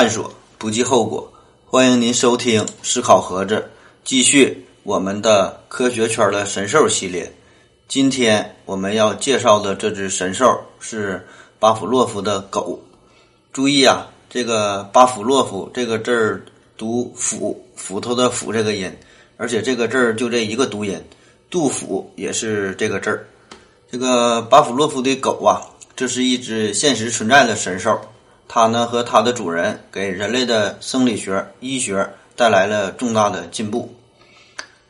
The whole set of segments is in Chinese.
探索，不计后果。欢迎您收听《思考盒子》，继续我们的科学圈的神兽系列。今天我们要介绍的这只神兽是巴甫洛夫的狗。注意啊，这个巴甫洛夫这个字儿读“斧”，斧头的“斧”这个音，而且这个字儿就这一个读音。杜甫也是这个字儿。这个巴甫洛夫的狗啊，这是一只现实存在的神兽。它呢和它的主人给人类的生理学、医学带来了重大的进步。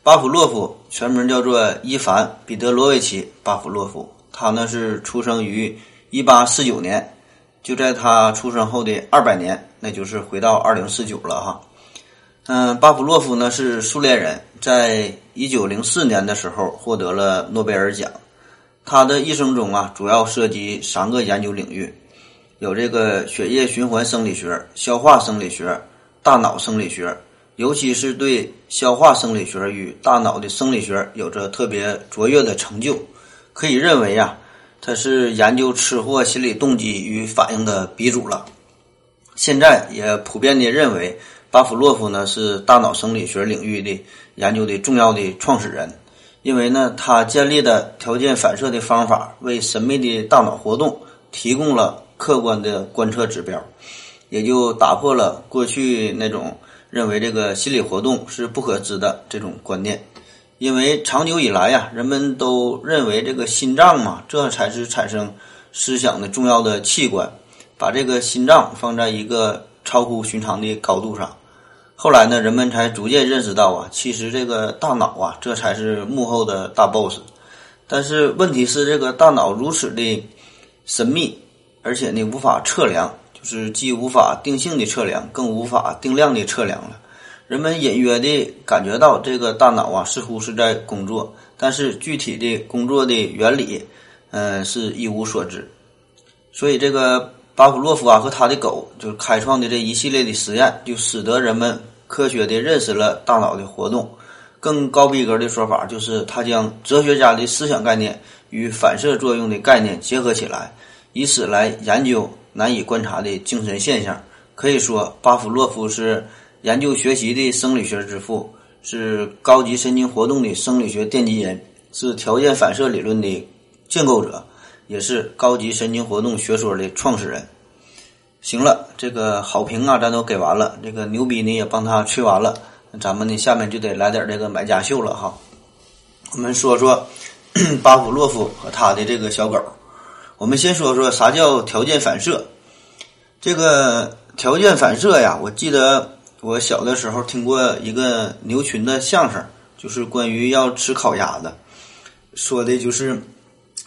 巴甫洛夫全名叫做伊凡·彼得罗维奇·巴甫洛夫，他呢是出生于1849年，就在他出生后的二百年，那就是回到2049了哈。嗯，巴甫洛夫呢是苏联人，在1904年的时候获得了诺贝尔奖。他的一生中啊，主要涉及三个研究领域。有这个血液循环生理学、消化生理学、大脑生理学，尤其是对消化生理学与大脑的生理学有着特别卓越的成就。可以认为呀，他是研究吃货心理动机与反应的鼻祖了。现在也普遍的认为，巴甫洛夫呢是大脑生理学领域的研究的重要的创始人，因为呢他建立的条件反射的方法，为神秘的大脑活动提供了。客观的观测指标，也就打破了过去那种认为这个心理活动是不可知的这种观念。因为长久以来呀，人们都认为这个心脏嘛，这才是产生思想的重要的器官，把这个心脏放在一个超乎寻常的高度上。后来呢，人们才逐渐认识到啊，其实这个大脑啊，这才是幕后的大 boss。但是问题是，这个大脑如此的神秘。而且呢，无法测量，就是既无法定性的测量，更无法定量的测量了。人们隐约的感觉到这个大脑啊，似乎是在工作，但是具体的工作的原理，嗯，是一无所知。所以，这个巴甫洛夫啊和他的狗，就是开创的这一系列的实验，就使得人们科学的认识了大脑的活动。更高逼格的说法，就是他将哲学家的思想概念与反射作用的概念结合起来。以此来研究难以观察的精神现象，可以说巴甫洛夫是研究学习的生理学之父，是高级神经活动的生理学奠基人，是条件反射理论的建构者，也是高级神经活动学说的创始人。行了，这个好评啊，咱都给完了，这个牛逼呢也帮他吹完了，咱们呢下面就得来点这个买家秀了哈。我们说说 巴甫洛夫和他的这个小狗。我们先说说啥叫条件反射。这个条件反射呀，我记得我小的时候听过一个牛群的相声，就是关于要吃烤鸭的，说的就是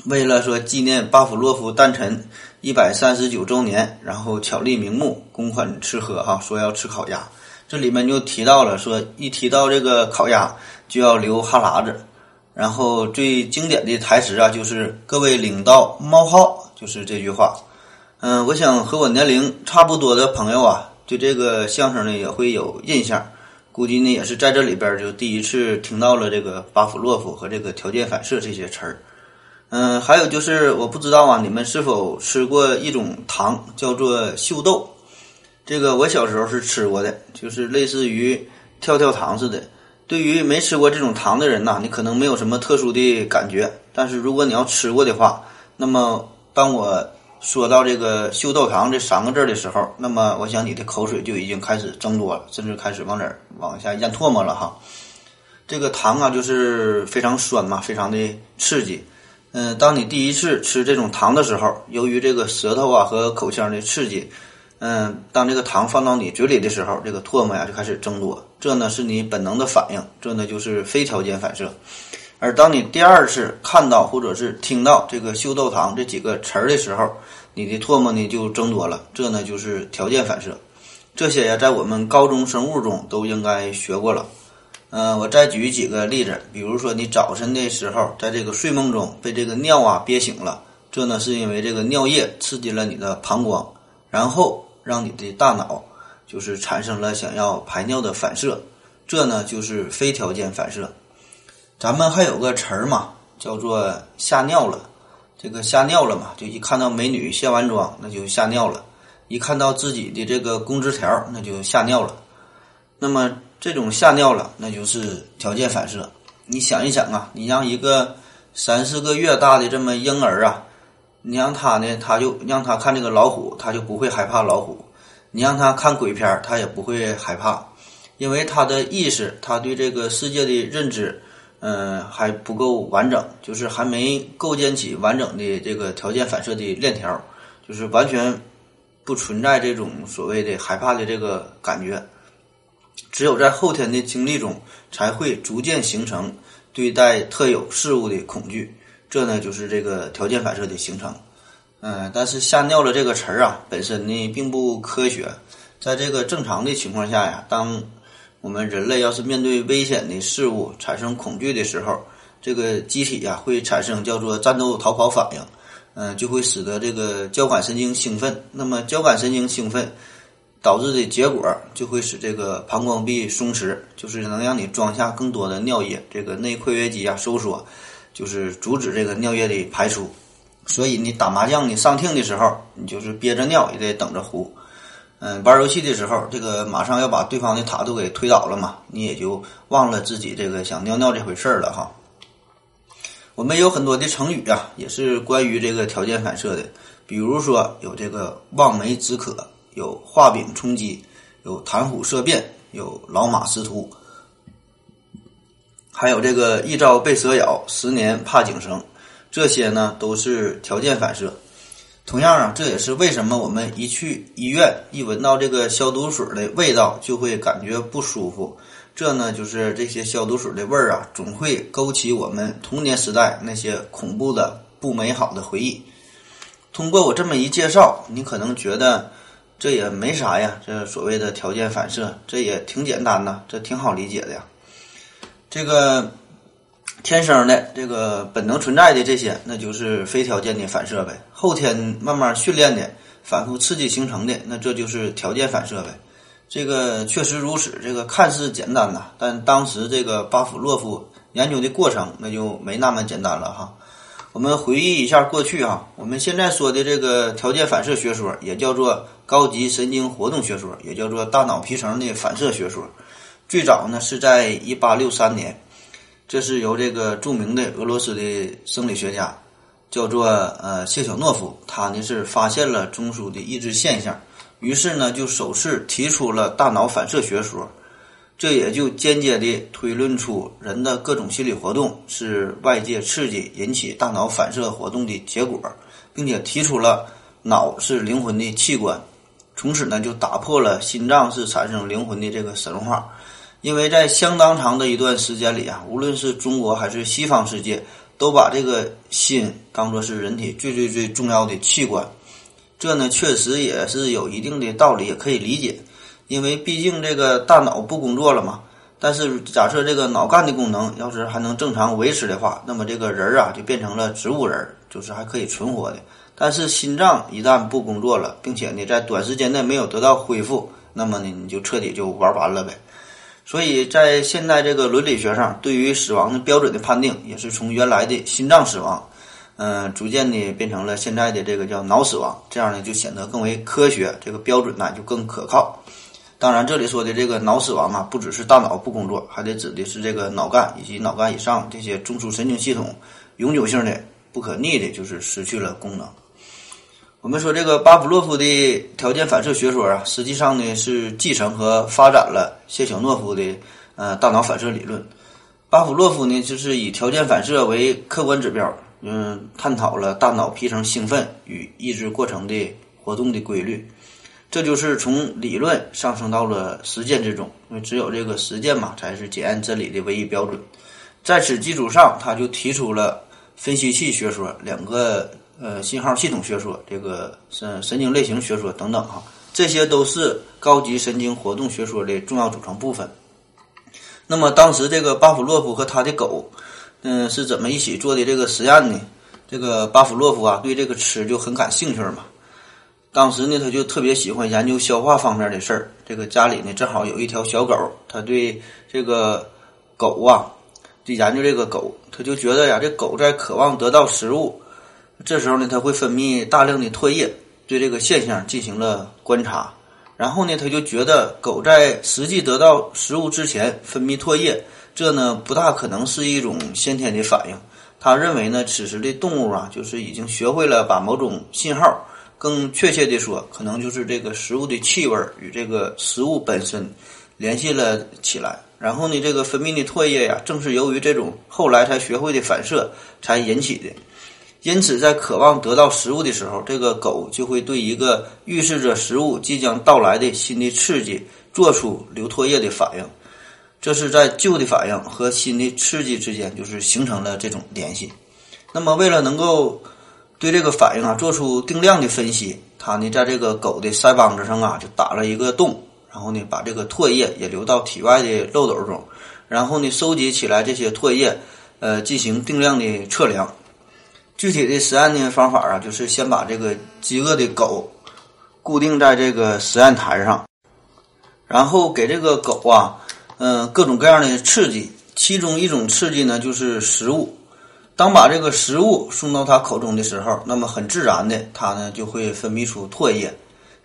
为了说纪念巴甫洛夫诞辰一百三十九周年，然后巧立名目，公款吃喝哈，说要吃烤鸭。这里面就提到了说，一提到这个烤鸭就要流哈喇子。然后最经典的台词啊，就是“各位领导冒号”，就是这句话。嗯，我想和我年龄差不多的朋友啊，对这个相声呢也会有印象。估计呢也是在这里边就第一次听到了这个巴甫洛夫和这个条件反射这些词儿。嗯，还有就是我不知道啊，你们是否吃过一种糖叫做秀豆？这个我小时候是吃过的，就是类似于跳跳糖似的。对于没吃过这种糖的人呐，你可能没有什么特殊的感觉。但是如果你要吃过的话，那么当我说到这个秀豆糖这三个字的时候，那么我想你的口水就已经开始增多了，甚至开始往哪儿往下咽唾沫了哈。这个糖啊，就是非常酸嘛，非常的刺激。嗯，当你第一次吃这种糖的时候，由于这个舌头啊和口腔的刺激。嗯，当这个糖放到你嘴里的时候，这个唾沫呀就开始增多，这呢是你本能的反应，这呢就是非条件反射。而当你第二次看到或者是听到这个秀豆糖这几个词儿的时候，你的唾沫呢就增多了，这呢就是条件反射。这些呀，在我们高中生物中都应该学过了。嗯，我再举几个例子，比如说你早晨的时候，在这个睡梦中被这个尿啊憋醒了，这呢是因为这个尿液刺激了你的膀胱，然后。让你的大脑就是产生了想要排尿的反射，这呢就是非条件反射。咱们还有个词儿嘛，叫做吓尿了。这个吓尿了嘛，就一看到美女卸完妆，那就吓尿了。一看到自己的这个工资条，那就吓尿了。那么这种吓尿了，那就是条件反射。你想一想啊，你让一个三四个月大的这么婴儿啊，你让他呢，他就让他看这个老虎，他就不会害怕老虎；你让他看鬼片，他也不会害怕，因为他的意识，他对这个世界的认知，嗯，还不够完整，就是还没构建起完整的这个条件反射的链条，就是完全不存在这种所谓的害怕的这个感觉。只有在后天的经历中，才会逐渐形成对待特有事物的恐惧。这呢，就是这个条件反射的形成。嗯，但是“吓尿了”这个词儿啊，本身呢并不科学。在这个正常的情况下呀，当我们人类要是面对危险的事物产生恐惧的时候，这个机体呀会产生叫做战斗逃跑反应。嗯，就会使得这个交感神经兴奋。那么，交感神经兴奋。导致的结果就会使这个膀胱壁松弛，就是能让你装下更多的尿液，这个内括约肌啊收缩，就是阻止这个尿液的排出。所以你打麻将你上听的时候，你就是憋着尿也得等着胡。嗯，玩游戏的时候，这个马上要把对方的塔都给推倒了嘛，你也就忘了自己这个想尿尿这回事儿了哈。我们有很多的成语啊，也是关于这个条件反射的，比如说有这个望梅止渴。有画饼充饥，有谈虎色变，有老马识途，还有这个一朝被蛇咬，十年怕井绳，这些呢都是条件反射。同样啊，这也是为什么我们一去医院，一闻到这个消毒水的味道就会感觉不舒服。这呢，就是这些消毒水的味儿啊，总会勾起我们童年时代那些恐怖的、不美好的回忆。通过我这么一介绍，你可能觉得。这也没啥呀，这所谓的条件反射，这也挺简单的，这挺好理解的呀。这个天生的、这个本能存在的这些，那就是非条件的反射呗。后天慢慢训练的、反复刺激形成的，那这就是条件反射呗。这个确实如此，这个看似简单呐，但当时这个巴甫洛夫研究的过程，那就没那么简单了哈。我们回忆一下过去啊，我们现在说的这个条件反射学说，也叫做高级神经活动学说，也叫做大脑皮层的反射学说。最早呢是在一八六三年，这是由这个著名的俄罗斯的生理学家叫做呃谢晓诺夫，他呢是发现了中枢的抑制现象，于是呢就首次提出了大脑反射学说。这也就间接地推论出人的各种心理活动是外界刺激引起大脑反射活动的结果，并且提出了脑是灵魂的器官，从此呢就打破了心脏是产生灵魂的这个神话。因为在相当长的一段时间里啊，无论是中国还是西方世界，都把这个心当作是人体最最最重要的器官。这呢确实也是有一定的道理，也可以理解。因为毕竟这个大脑不工作了嘛，但是假设这个脑干的功能要是还能正常维持的话，那么这个人儿啊就变成了植物人，就是还可以存活的。但是心脏一旦不工作了，并且呢在短时间内没有得到恢复，那么呢你就彻底就玩完了呗。所以在现在这个伦理学上，对于死亡的标准的判定，也是从原来的心脏死亡，嗯，逐渐的变成了现在的这个叫脑死亡，这样呢就显得更为科学，这个标准呢就更可靠。当然，这里说的这个脑死亡啊，不只是大脑不工作，还得指的是这个脑干以及脑干以上这些中枢神经系统永久性的、不可逆的，就是失去了功能。我们说这个巴甫洛夫的条件反射学说啊，实际上呢是继承和发展了谢晓诺夫的呃大脑反射理论。巴甫洛夫呢就是以条件反射为客观指标，嗯，探讨了大脑皮层兴奋与抑制过程的活动的规律。这就是从理论上升到了实践之中，因为只有这个实践嘛，才是检验真理的唯一标准。在此基础上，他就提出了分析器学说、两个呃信号系统学说、这个神神经类型学说等等哈，这些都是高级神经活动学说的重要组成部分。那么当时这个巴甫洛夫和他的狗，嗯，是怎么一起做的这个实验呢？这个巴甫洛夫啊，对这个吃就很感兴趣嘛。当时呢，他就特别喜欢研究消化方面的事儿。这个家里呢，正好有一条小狗，他对这个狗啊，就研究这个狗，他就觉得呀，这狗在渴望得到食物，这时候呢，它会分泌大量的唾液，对这个现象进行了观察，然后呢，他就觉得狗在实际得到食物之前分泌唾液，这呢不大可能是一种先天的反应。他认为呢，此时的动物啊，就是已经学会了把某种信号，更确切的说，可能就是这个食物的气味与这个食物本身联系了起来。然后呢，这个分泌的唾液呀，正是由于这种后来才学会的反射才引起的。因此，在渴望得到食物的时候，这个狗就会对一个预示着食物即将到来的新的刺激做出流唾液的反应。这是在旧的反应和新的刺激之间，就是形成了这种联系。那么，为了能够对这个反应啊做出定量的分析，他呢在这个狗的腮帮子上啊就打了一个洞。然后呢，把这个唾液也流到体外的漏斗中，然后呢，收集起来这些唾液，呃，进行定量的测量。具体的实验的方法啊，就是先把这个饥饿的狗固定在这个实验台上，然后给这个狗啊，嗯，各种各样的刺激。其中一种刺激呢，就是食物。当把这个食物送到它口中的时候，那么很自然的，它呢就会分泌出唾液。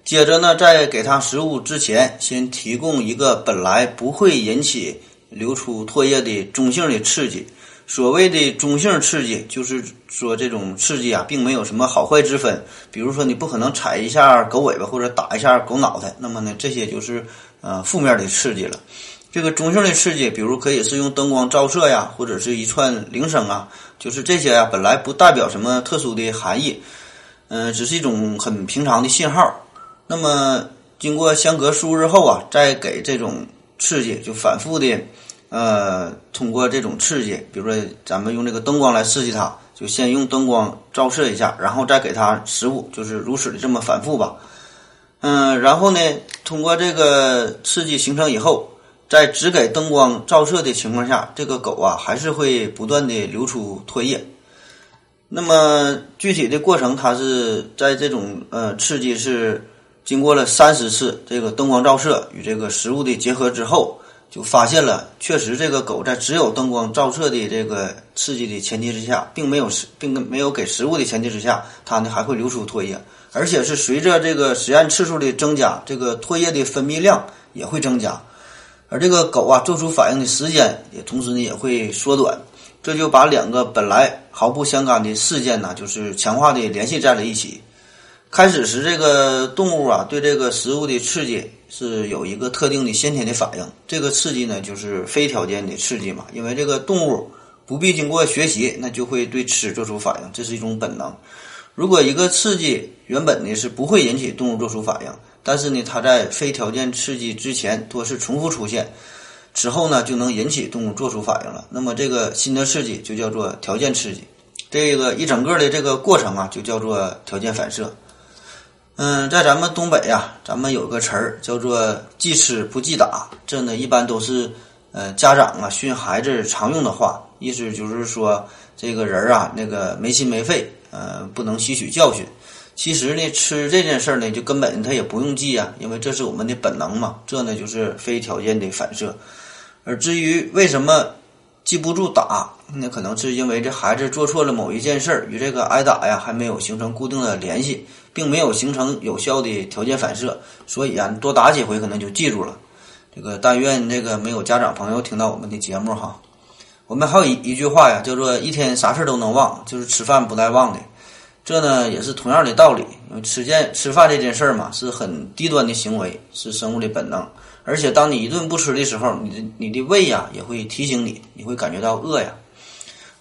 接着呢，在给它食物之前，先提供一个本来不会引起流出唾液的中性的刺激。所谓的中性刺激，就是说这种刺激啊，并没有什么好坏之分。比如说，你不可能踩一下狗尾巴或者打一下狗脑袋，那么呢，这些就是呃负面的刺激了。这个中性的刺激，比如可以是用灯光照射呀，或者是一串铃声啊，就是这些啊，本来不代表什么特殊的含义，嗯，只是一种很平常的信号。那么，经过相隔数日后啊，再给这种刺激，就反复的，呃，通过这种刺激，比如说咱们用这个灯光来刺激它，就先用灯光照射一下，然后再给它食物，就是如此的这么反复吧。嗯，然后呢，通过这个刺激形成以后，在只给灯光照射的情况下，这个狗啊还是会不断的流出唾液。那么具体的过程，它是在这种呃刺激是。经过了三十次这个灯光照射与这个食物的结合之后，就发现了，确实这个狗在只有灯光照射的这个刺激的前提之下，并没有食，并没有给食物的前提之下，它呢还会流出唾液，而且是随着这个实验次数的增加，这个唾液的分泌量也会增加，而这个狗啊做出反应的时间也同时呢也会缩短，这就把两个本来毫不相干的事件呢，就是强化的联系在了一起。开始时，这个动物啊，对这个食物的刺激是有一个特定的先天的反应。这个刺激呢，就是非条件的刺激嘛。因为这个动物不必经过学习，那就会对吃做出反应，这是一种本能。如果一个刺激原本呢是不会引起动物做出反应，但是呢，它在非条件刺激之前多次重复出现，之后呢就能引起动物做出反应了。那么这个新的刺激就叫做条件刺激。这个一整个的这个过程啊，就叫做条件反射。嗯，在咱们东北呀，咱们有个词儿叫做“记吃不记打”，这呢一般都是呃家长啊训孩子常用的话，意思就是说这个人啊那个没心没肺，呃不能吸取教训。其实呢，吃这件事儿呢，就根本他也不用记啊，因为这是我们的本能嘛。这呢就是非条件的反射。而至于为什么记不住打，那可能是因为这孩子做错了某一件事儿，与这个挨打呀还没有形成固定的联系。并没有形成有效的条件反射，所以啊，多打几回可能就记住了。这个但愿这个没有家长朋友听到我们的节目哈。我们还有一一句话呀，叫做“一天啥事儿都能忘，就是吃饭不带忘的”。这呢也是同样的道理。因为吃件吃饭这件事儿嘛，是很低端的行为，是生物的本能。而且当你一顿不吃的时候，你的你的胃呀也会提醒你，你会感觉到饿呀。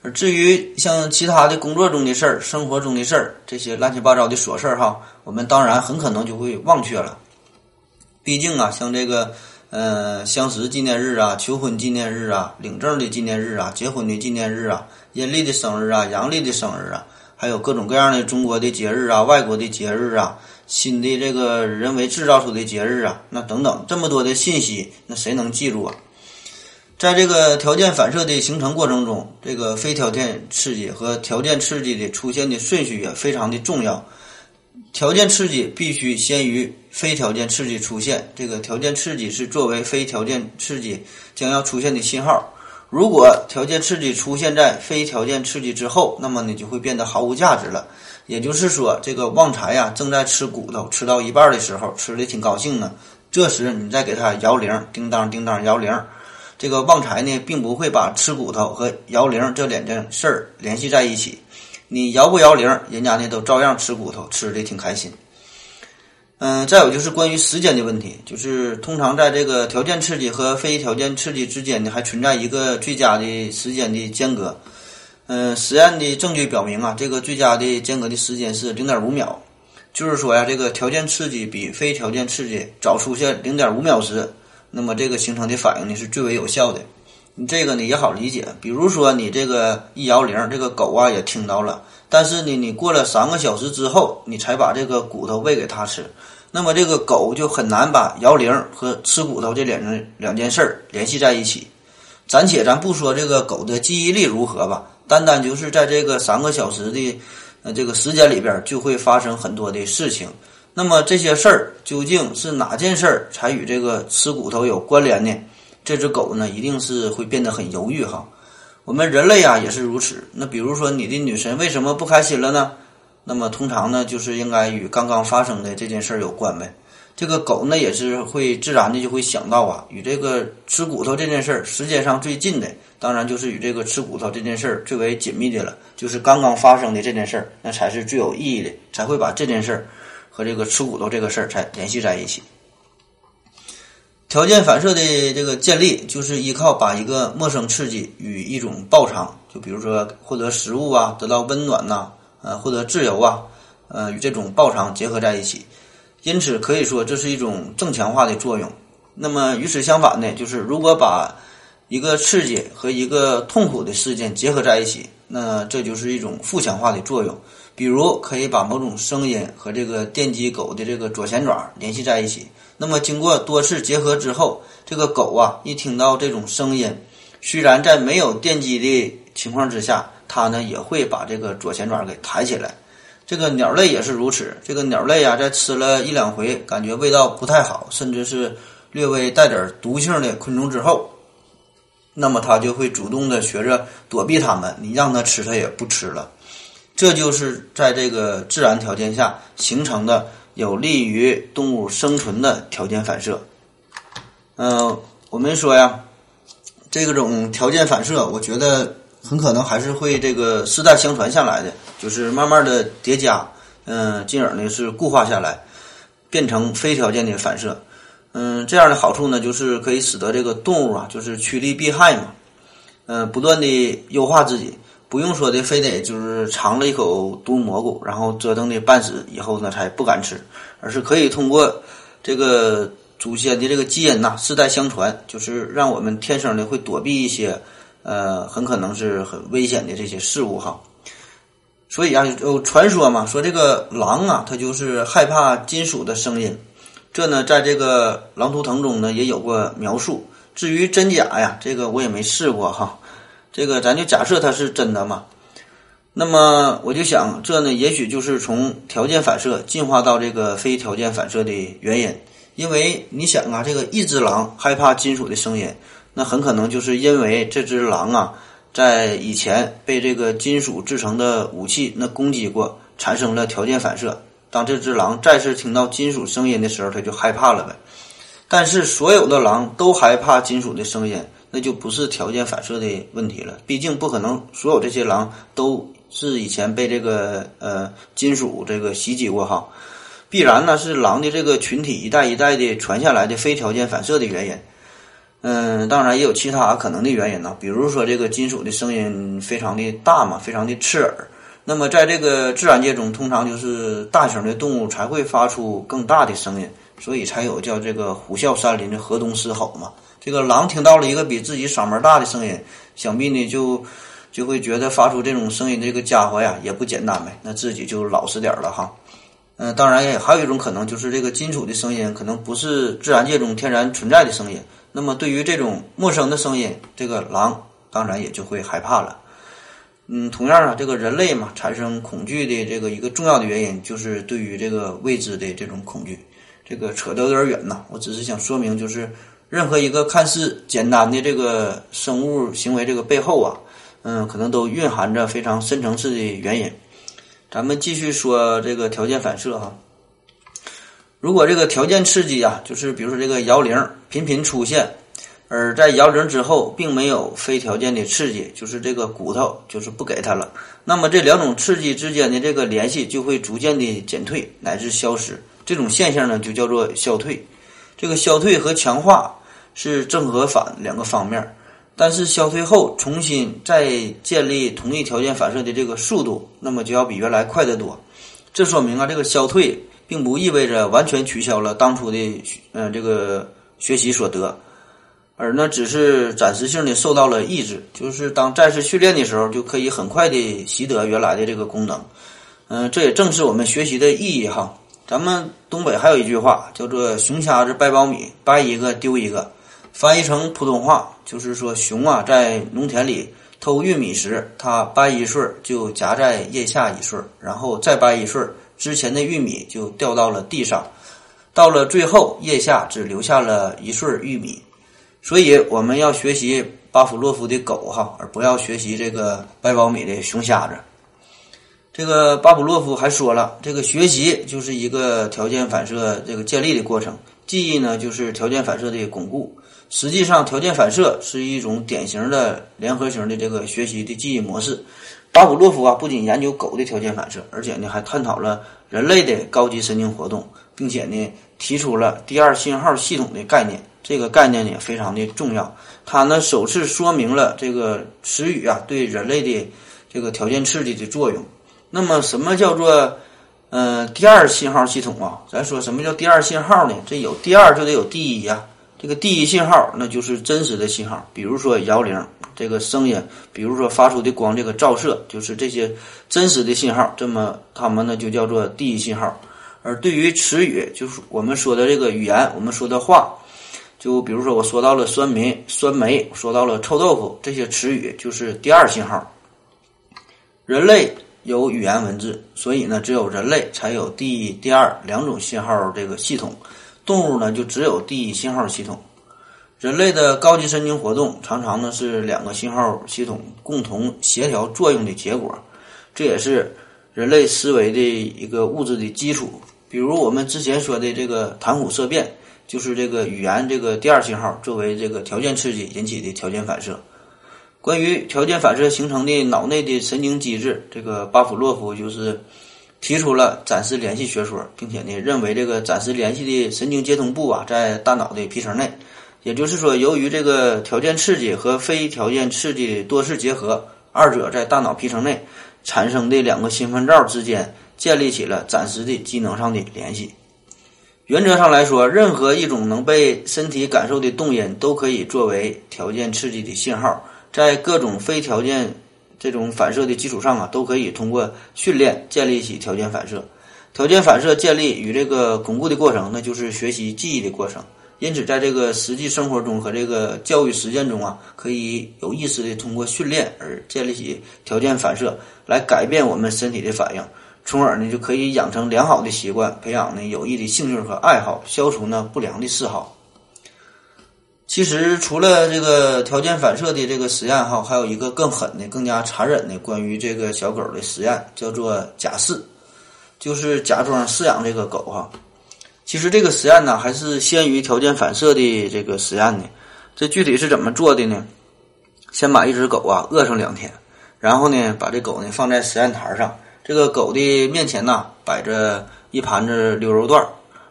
而至于像其他的工作中的事儿、生活中的事儿，这些乱七八糟的琐事儿哈，我们当然很可能就会忘却了。毕竟啊，像这个，呃，相识纪念日啊、求婚纪念日啊、领证的纪念日啊、结婚的纪念日啊、阴历的生日啊、阳历的生日啊，还有各种各样的中国的节日啊、外国的节日啊、新的这个人为制造出的节日啊，那等等这么多的信息，那谁能记住啊？在这个条件反射的形成过程中，这个非条件刺激和条件刺激的出现的顺序也非常的重要。条件刺激必须先于非条件刺激出现，这个条件刺激是作为非条件刺激将要出现的信号。如果条件刺激出现在非条件刺激之后，那么你就会变得毫无价值了。也就是说，这个旺财呀正在吃骨头，吃到一半的时候，吃的挺高兴呢。这时你再给他摇铃，叮当叮当摇铃，这个旺财呢并不会把吃骨头和摇铃这两件事儿联系在一起。你摇不摇铃，人家呢都照样吃骨头，吃的挺开心。嗯，再有就是关于时间的问题，就是通常在这个条件刺激和非条件刺激之间呢，还存在一个最佳的时间的间隔。嗯，实验的证据表明啊，这个最佳的间隔的时间是零点五秒，就是说呀，这个条件刺激比非条件刺激早出现零点五秒时，那么这个形成的反应呢是最为有效的。你这个呢也好理解，比如说你这个一摇铃，这个狗啊也听到了。但是呢，你过了三个小时之后，你才把这个骨头喂给它吃，那么这个狗就很难把摇铃和吃骨头这两两件事儿联系在一起。暂且咱不说这个狗的记忆力如何吧，单单就是在这个三个小时的呃这个时间里边，就会发生很多的事情。那么这些事儿究竟是哪件事儿才与这个吃骨头有关联呢？这只狗呢，一定是会变得很犹豫哈。我们人类啊也是如此。那比如说你的女神为什么不开心了呢？那么通常呢就是应该与刚刚发生的这件事儿有关呗。这个狗呢也是会自然的就会想到啊，与这个吃骨头这件事儿时间上最近的，当然就是与这个吃骨头这件事儿最为紧密的了，就是刚刚发生的这件事儿，那才是最有意义的，才会把这件事儿和这个吃骨头这个事儿才联系在一起。条件反射的这个建立，就是依靠把一个陌生刺激与一种报偿，就比如说获得食物啊，得到温暖呐，呃，获得自由啊，呃，与这种报偿结合在一起。因此可以说这是一种正强化的作用。那么与此相反呢，就是如果把一个刺激和一个痛苦的事件结合在一起，那这就是一种负强化的作用。比如可以把某种声音和这个电击狗的这个左前爪联系在一起。那么经过多次结合之后，这个狗啊一听到这种声音，虽然在没有电击的情况之下，它呢也会把这个左前爪给抬起来。这个鸟类也是如此。这个鸟类啊，在吃了一两回感觉味道不太好，甚至是略微带点毒性的昆虫之后，那么它就会主动的学着躲避它们。你让它吃，它也不吃了。这就是在这个自然条件下形成的。有利于动物生存的条件反射。嗯，我们说呀，这种条件反射，我觉得很可能还是会这个世代相传下来的，就是慢慢的叠加，嗯，进而呢是固化下来，变成非条件的反射。嗯，这样的好处呢，就是可以使得这个动物啊，就是趋利避害嘛，嗯，不断的优化自己。不用说的，非得就是尝了一口毒蘑菇，然后折腾的半死以后呢，才不敢吃，而是可以通过这个祖先的这个基因呐，世代相传，就是让我们天生的会躲避一些，呃，很可能是很危险的这些事物哈。所以啊，有传说嘛，说这个狼啊，它就是害怕金属的声音，这呢，在这个狼图腾中呢也有过描述。至于真假呀，这个我也没试过哈。这个咱就假设它是真的嘛，那么我就想，这呢也许就是从条件反射进化到这个非条件反射的原因。因为你想啊，这个一只狼害怕金属的声音，那很可能就是因为这只狼啊，在以前被这个金属制成的武器那攻击过，产生了条件反射。当这只狼再次听到金属声音的时候，它就害怕了呗。但是所有的狼都害怕金属的声音。那就不是条件反射的问题了，毕竟不可能所有这些狼都是以前被这个呃金属这个袭击过哈，必然呢是狼的这个群体一代一代的传下来的非条件反射的原因。嗯，当然也有其他可能的原因呢，比如说这个金属的声音非常的大嘛，非常的刺耳。那么在这个自然界中，通常就是大型的动物才会发出更大的声音，所以才有叫这个虎啸山林的河东狮吼嘛。这个狼听到了一个比自己嗓门大的声音，想必呢就就会觉得发出这种声音的这个家伙呀也不简单呗，那自己就老实点了哈。嗯，当然也还有一种可能，就是这个金属的声音可能不是自然界中天然存在的声音。那么对于这种陌生的声音，这个狼当然也就会害怕了。嗯，同样啊，这个人类嘛，产生恐惧的这个一个重要的原因，就是对于这个未知的这种恐惧。这个扯得有点远呐，我只是想说明就是。任何一个看似简单的这个生物行为，这个背后啊，嗯，可能都蕴含着非常深层次的原因。咱们继续说这个条件反射哈。如果这个条件刺激啊，就是比如说这个摇铃频频出现。而在摇铃之后，并没有非条件的刺激，就是这个骨头就是不给它了。那么这两种刺激之间的这个联系就会逐渐的减退乃至消失。这种现象呢，就叫做消退。这个消退和强化是正和反两个方面，但是消退后重新再建立同一条件反射的这个速度，那么就要比原来快得多。这说明啊，这个消退并不意味着完全取消了当初的嗯这个学习所得。而呢，只是暂时性的受到了抑制，就是当再次训练的时候，就可以很快的习得原来的这个功能。嗯，这也正是我们学习的意义哈。咱们东北还有一句话叫做“熊瞎子掰苞米，掰一个丢一个”，翻译成普通话就是说，熊啊在农田里偷玉米时，它掰一穗就夹在腋下一穗然后再掰一穗之前的玉米就掉到了地上，到了最后腋下只留下了一穗玉米。所以我们要学习巴甫洛夫的狗哈，而不要学习这个掰苞米的熊瞎子。这个巴甫洛夫还说了，这个学习就是一个条件反射这个建立的过程，记忆呢就是条件反射的巩固。实际上，条件反射是一种典型的联合型的这个学习的记忆模式。巴甫洛夫啊，不仅研究狗的条件反射，而且呢还探讨了人类的高级神经活动，并且呢提出了第二信号系统的概念。这个概念呢非常的重要，它呢首次说明了这个词语啊对人类的这个条件刺激的作用。那么什么叫做呃第二信号系统啊？咱说什么叫第二信号呢？这有第二就得有第一呀。这个第一信号那就是真实的信号，比如说摇铃这个声音，比如说发出的光这个照射，就是这些真实的信号。这么它们呢就叫做第一信号。而对于词语，就是我们说的这个语言，我们说的话。就比如说，我说到了酸梅，酸梅，说到了臭豆腐，这些词语就是第二信号。人类有语言文字，所以呢，只有人类才有第一、第二两种信号这个系统。动物呢，就只有第一信号系统。人类的高级神经活动常常呢是两个信号系统共同协调作用的结果，这也是人类思维的一个物质的基础。比如我们之前说的这个谈虎色变。就是这个语言这个第二信号作为这个条件刺激引起的条件反射。关于条件反射形成的脑内的神经机制，这个巴甫洛夫就是提出了暂时联系学说，并且呢认为这个暂时联系的神经接通部啊在大脑的皮层内。也就是说，由于这个条件刺激和非条件刺激多次结合，二者在大脑皮层内产生的两个兴奋灶之间建立起了暂时的机能上的联系。原则上来说，任何一种能被身体感受的动因都可以作为条件刺激的信号，在各种非条件这种反射的基础上啊，都可以通过训练建立起条件反射。条件反射建立与这个巩固的过程，那就是学习记忆的过程。因此，在这个实际生活中和这个教育实践中啊，可以有意识的通过训练而建立起条件反射，来改变我们身体的反应。从而呢，就可以养成良好的习惯，培养呢有益的兴趣和爱好，消除呢不良的嗜好。其实，除了这个条件反射的这个实验哈，还有一个更狠的、更加残忍的关于这个小狗的实验，叫做假饲，就是假装饲养这个狗哈。其实这个实验呢，还是先于条件反射的这个实验呢。这具体是怎么做的呢？先把一只狗啊饿上两天，然后呢，把这狗呢放在实验台上。这个狗的面前呢，摆着一盘子溜肉段儿，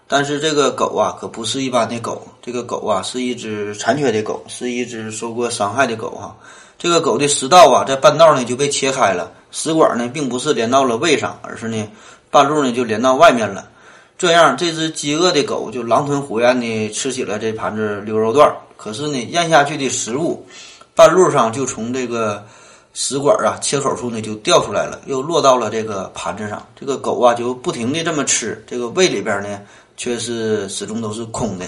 但是这个狗啊，可不是一般的狗，这个狗啊，是一只残缺的狗，是一只受过伤害的狗哈。这个狗的食道啊，在半道呢就被切开了，食管呢，并不是连到了胃上，而是呢，半路呢就连到外面了。这样，这只饥饿的狗就狼吞虎咽地吃起了这盘子溜肉段，可是呢，咽下去的食物，半路上就从这个。食管啊，切口处呢就掉出来了，又落到了这个盘子上。这个狗啊就不停地这么吃，这个胃里边呢却是始终都是空的。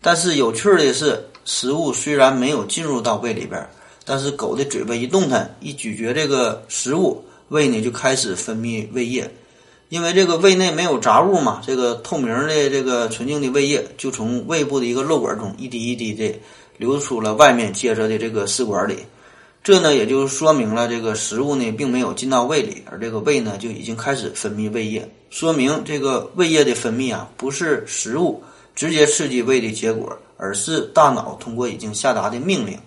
但是有趣的是，食物虽然没有进入到胃里边，但是狗的嘴巴一动弹，一咀嚼这个食物，胃呢就开始分泌胃液。因为这个胃内没有杂物嘛，这个透明的这个纯净的胃液就从胃部的一个瘘管中一滴一滴的流出了外面接着的这个食管里。这呢，也就说明了这个食物呢并没有进到胃里，而这个胃呢就已经开始分泌胃液，说明这个胃液的分泌啊不是食物直接刺激胃的结果，而是大脑通过已经下达的命令。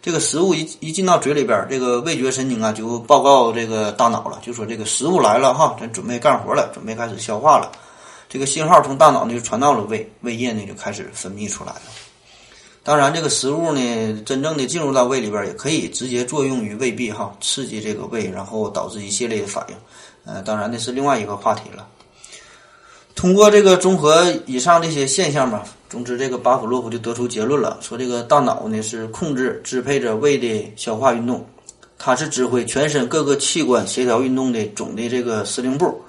这个食物一一进到嘴里边，这个味觉神经啊就报告这个大脑了，就说这个食物来了哈，咱准备干活了，准备开始消化了。这个信号从大脑呢就传到了胃，胃液呢就开始分泌出来了。当然，这个食物呢，真正的进入到胃里边，也可以直接作用于胃壁哈，刺激这个胃，然后导致一系列的反应。呃，当然那是另外一个话题了。通过这个综合以上这些现象吧，总之这个巴甫洛夫就得出结论了，说这个大脑呢是控制支配着胃的消化运动，它是指挥全身各个器官协调运动的总的这个司令部。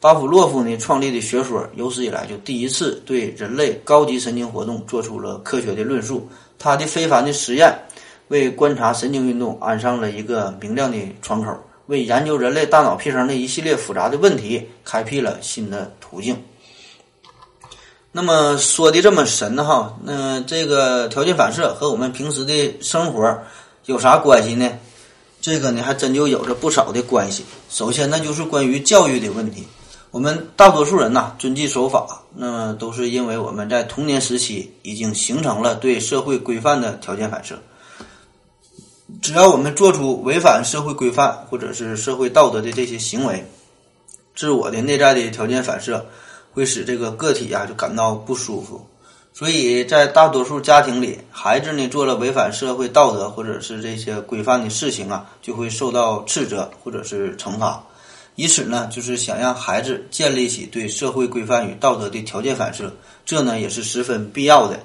巴甫洛夫呢创立的学说，有史以来就第一次对人类高级神经活动做出了科学的论述。他的非凡的实验为观察神经运动安上了一个明亮的窗口，为研究人类大脑皮层的一系列复杂的问题开辟了新的途径。那么说的这么神哈，那这个条件反射和我们平时的生活有啥关系呢？这个呢还真就有着不少的关系。首先，那就是关于教育的问题。我们大多数人呐，遵纪守法，那么都是因为我们在童年时期已经形成了对社会规范的条件反射。只要我们做出违反社会规范或者是社会道德的这些行为，自我的内在的条件反射会使这个个体啊就感到不舒服。所以在大多数家庭里，孩子呢做了违反社会道德或者是这些规范的事情啊，就会受到斥责或者是惩罚。以此呢，就是想让孩子建立起对社会规范与道德的条件反射，这呢也是十分必要的。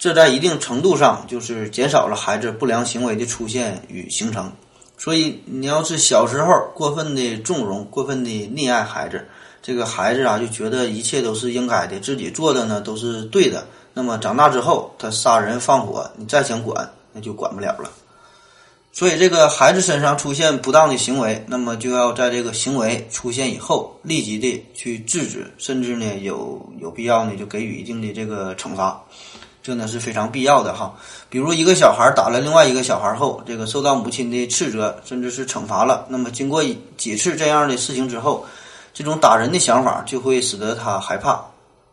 这在一定程度上就是减少了孩子不良行为的出现与形成。所以，你要是小时候过分的纵容、过分的溺爱孩子，这个孩子啊就觉得一切都是应该的，自己做的呢都是对的。那么长大之后，他杀人放火，你再想管，那就管不了了。所以，这个孩子身上出现不当的行为，那么就要在这个行为出现以后，立即的去制止，甚至呢有有必要呢就给予一定的这个惩罚，这呢是非常必要的哈。比如一个小孩打了另外一个小孩后，这个受到母亲的斥责，甚至是惩罚了，那么经过几次这样的事情之后，这种打人的想法就会使得他害怕，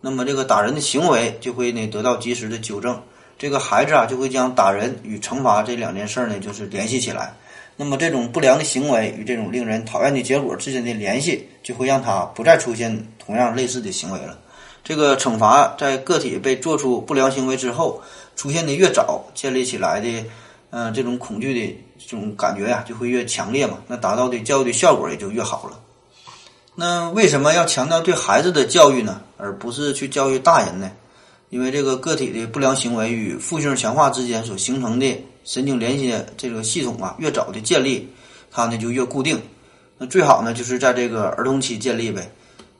那么这个打人的行为就会呢得到及时的纠正。这个孩子啊，就会将打人与惩罚这两件事儿呢，就是联系起来。那么，这种不良的行为与这种令人讨厌的结果之间的联系，就会让他不再出现同样类似的行为了。这个惩罚在个体被做出不良行为之后出现的越早，建立起来的，嗯，这种恐惧的这种感觉呀，就会越强烈嘛。那达到的教育的效果也就越好了。那为什么要强调对孩子的教育呢，而不是去教育大人呢？因为这个个体的不良行为与负性强化之间所形成的神经联系这个系统啊，越早的建立，它呢就越固定。那最好呢就是在这个儿童期建立呗。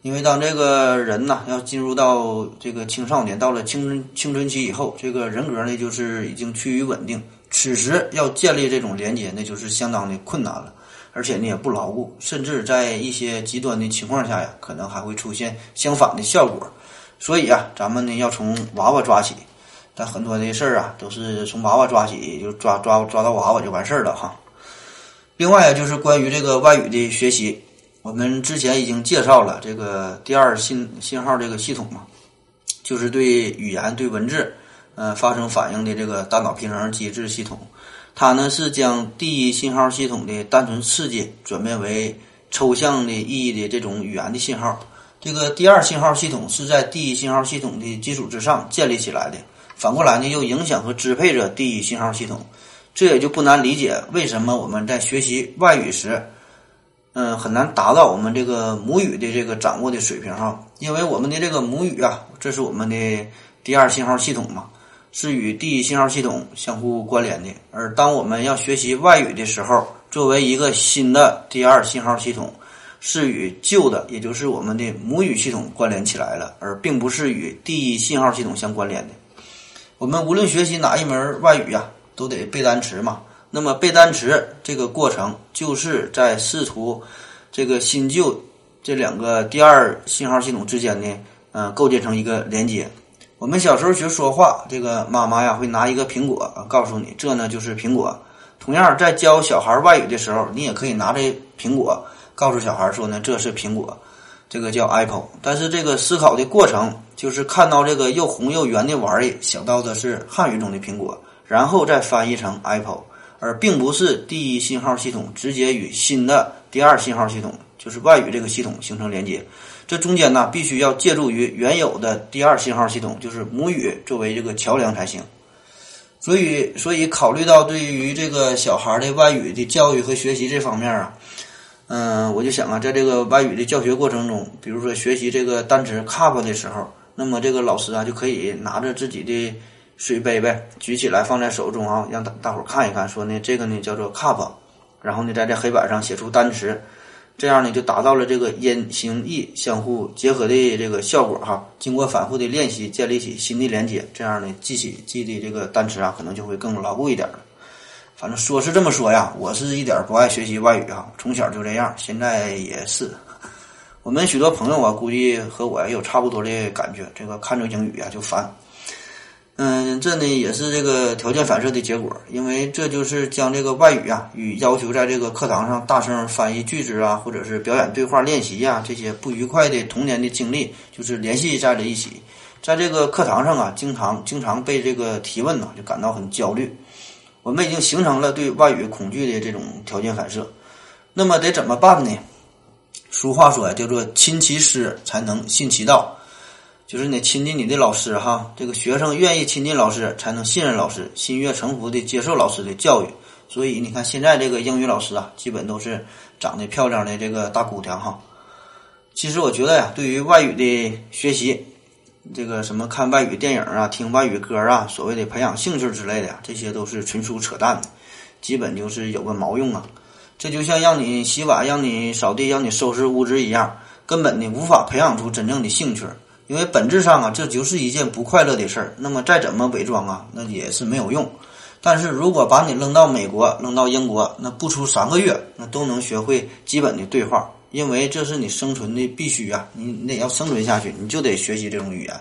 因为当这个人呢要进入到这个青少年，到了青春青春期以后，这个人格呢就是已经趋于稳定。此时要建立这种连接，那就是相当的困难了，而且呢也不牢固，甚至在一些极端的情况下呀，可能还会出现相反的效果。所以啊，咱们呢要从娃娃抓起，但很多的事儿啊都是从娃娃抓起，就抓抓抓到娃娃就完事儿了哈。另外啊，就是关于这个外语的学习，我们之前已经介绍了这个第二信信号这个系统嘛，就是对语言对文字嗯发生反应的这个大脑皮层机制系统，它呢是将第一信号系统的单纯刺激转变为抽象的意义的这种语言的信号。这个第二信号系统是在第一信号系统的基础之上建立起来的，反过来呢又影响和支配着第一信号系统，这也就不难理解为什么我们在学习外语时，嗯，很难达到我们这个母语的这个掌握的水平哈，因为我们的这个母语啊，这是我们的第二信号系统嘛，是与第一信号系统相互关联的，而当我们要学习外语的时候，作为一个新的第二信号系统。是与旧的，也就是我们的母语系统关联起来了，而并不是与第一信号系统相关联的。我们无论学习哪一门外语呀，都得背单词嘛。那么背单词这个过程，就是在试图这个新旧这两个第二信号系统之间呢，嗯，构建成一个连接。我们小时候学说话，这个妈妈呀会拿一个苹果告诉你，这呢就是苹果。同样，在教小孩外语的时候，你也可以拿这苹果告诉小孩说呢，这是苹果，这个叫 apple。但是这个思考的过程，就是看到这个又红又圆的玩意，想到的是汉语中的苹果，然后再翻译成 apple，而并不是第一信号系统直接与新的第二信号系统，就是外语这个系统形成连接。这中间呢，必须要借助于原有的第二信号系统，就是母语作为这个桥梁才行。所以，所以考虑到对于这个小孩的外语的教育和学习这方面啊，嗯，我就想啊，在这个外语的教学过程中，比如说学习这个单词 cup 的时候，那么这个老师啊就可以拿着自己的水杯呗，举起来放在手中啊，让大大伙儿看一看，说呢这个呢叫做 cup，然后呢在这黑板上写出单词。这样呢，就达到了这个音、形、意相互结合的这个效果哈。经过反复的练习，建立起新的连接，这样呢，记起记的这个单词啊，可能就会更牢固一点了。反正说是这么说呀，我是一点不爱学习外语啊，从小就这样，现在也是。我们许多朋友啊，估计和我也有差不多的感觉，这个看着英语啊就烦。嗯，这呢也是这个条件反射的结果，因为这就是将这个外语啊与要求在这个课堂上大声翻译句子啊，或者是表演对话练习呀这些不愉快的童年的经历，就是联系在了一起。在这个课堂上啊，经常经常被这个提问呢，就感到很焦虑。我们已经形成了对外语恐惧的这种条件反射，那么得怎么办呢？俗话说呀，叫做亲其师才能信其道。就是你亲近你的老师哈，这个学生愿意亲近老师，才能信任老师，心悦诚服的接受老师的教育。所以你看，现在这个英语老师啊，基本都是长得漂亮的这个大姑娘哈。其实我觉得呀，对于外语的学习，这个什么看外语电影啊、听外语歌啊，所谓的培养兴趣之类的呀，这些都是纯属扯淡的，基本就是有个毛用啊。这就像让你洗碗、让你扫地、让你收拾屋子一样，根本呢无法培养出真正的兴趣。因为本质上啊，这就是一件不快乐的事儿。那么再怎么伪装啊，那也是没有用。但是如果把你扔到美国、扔到英国，那不出三个月，那都能学会基本的对话。因为这是你生存的必须啊，你你得要生存下去，你就得学习这种语言。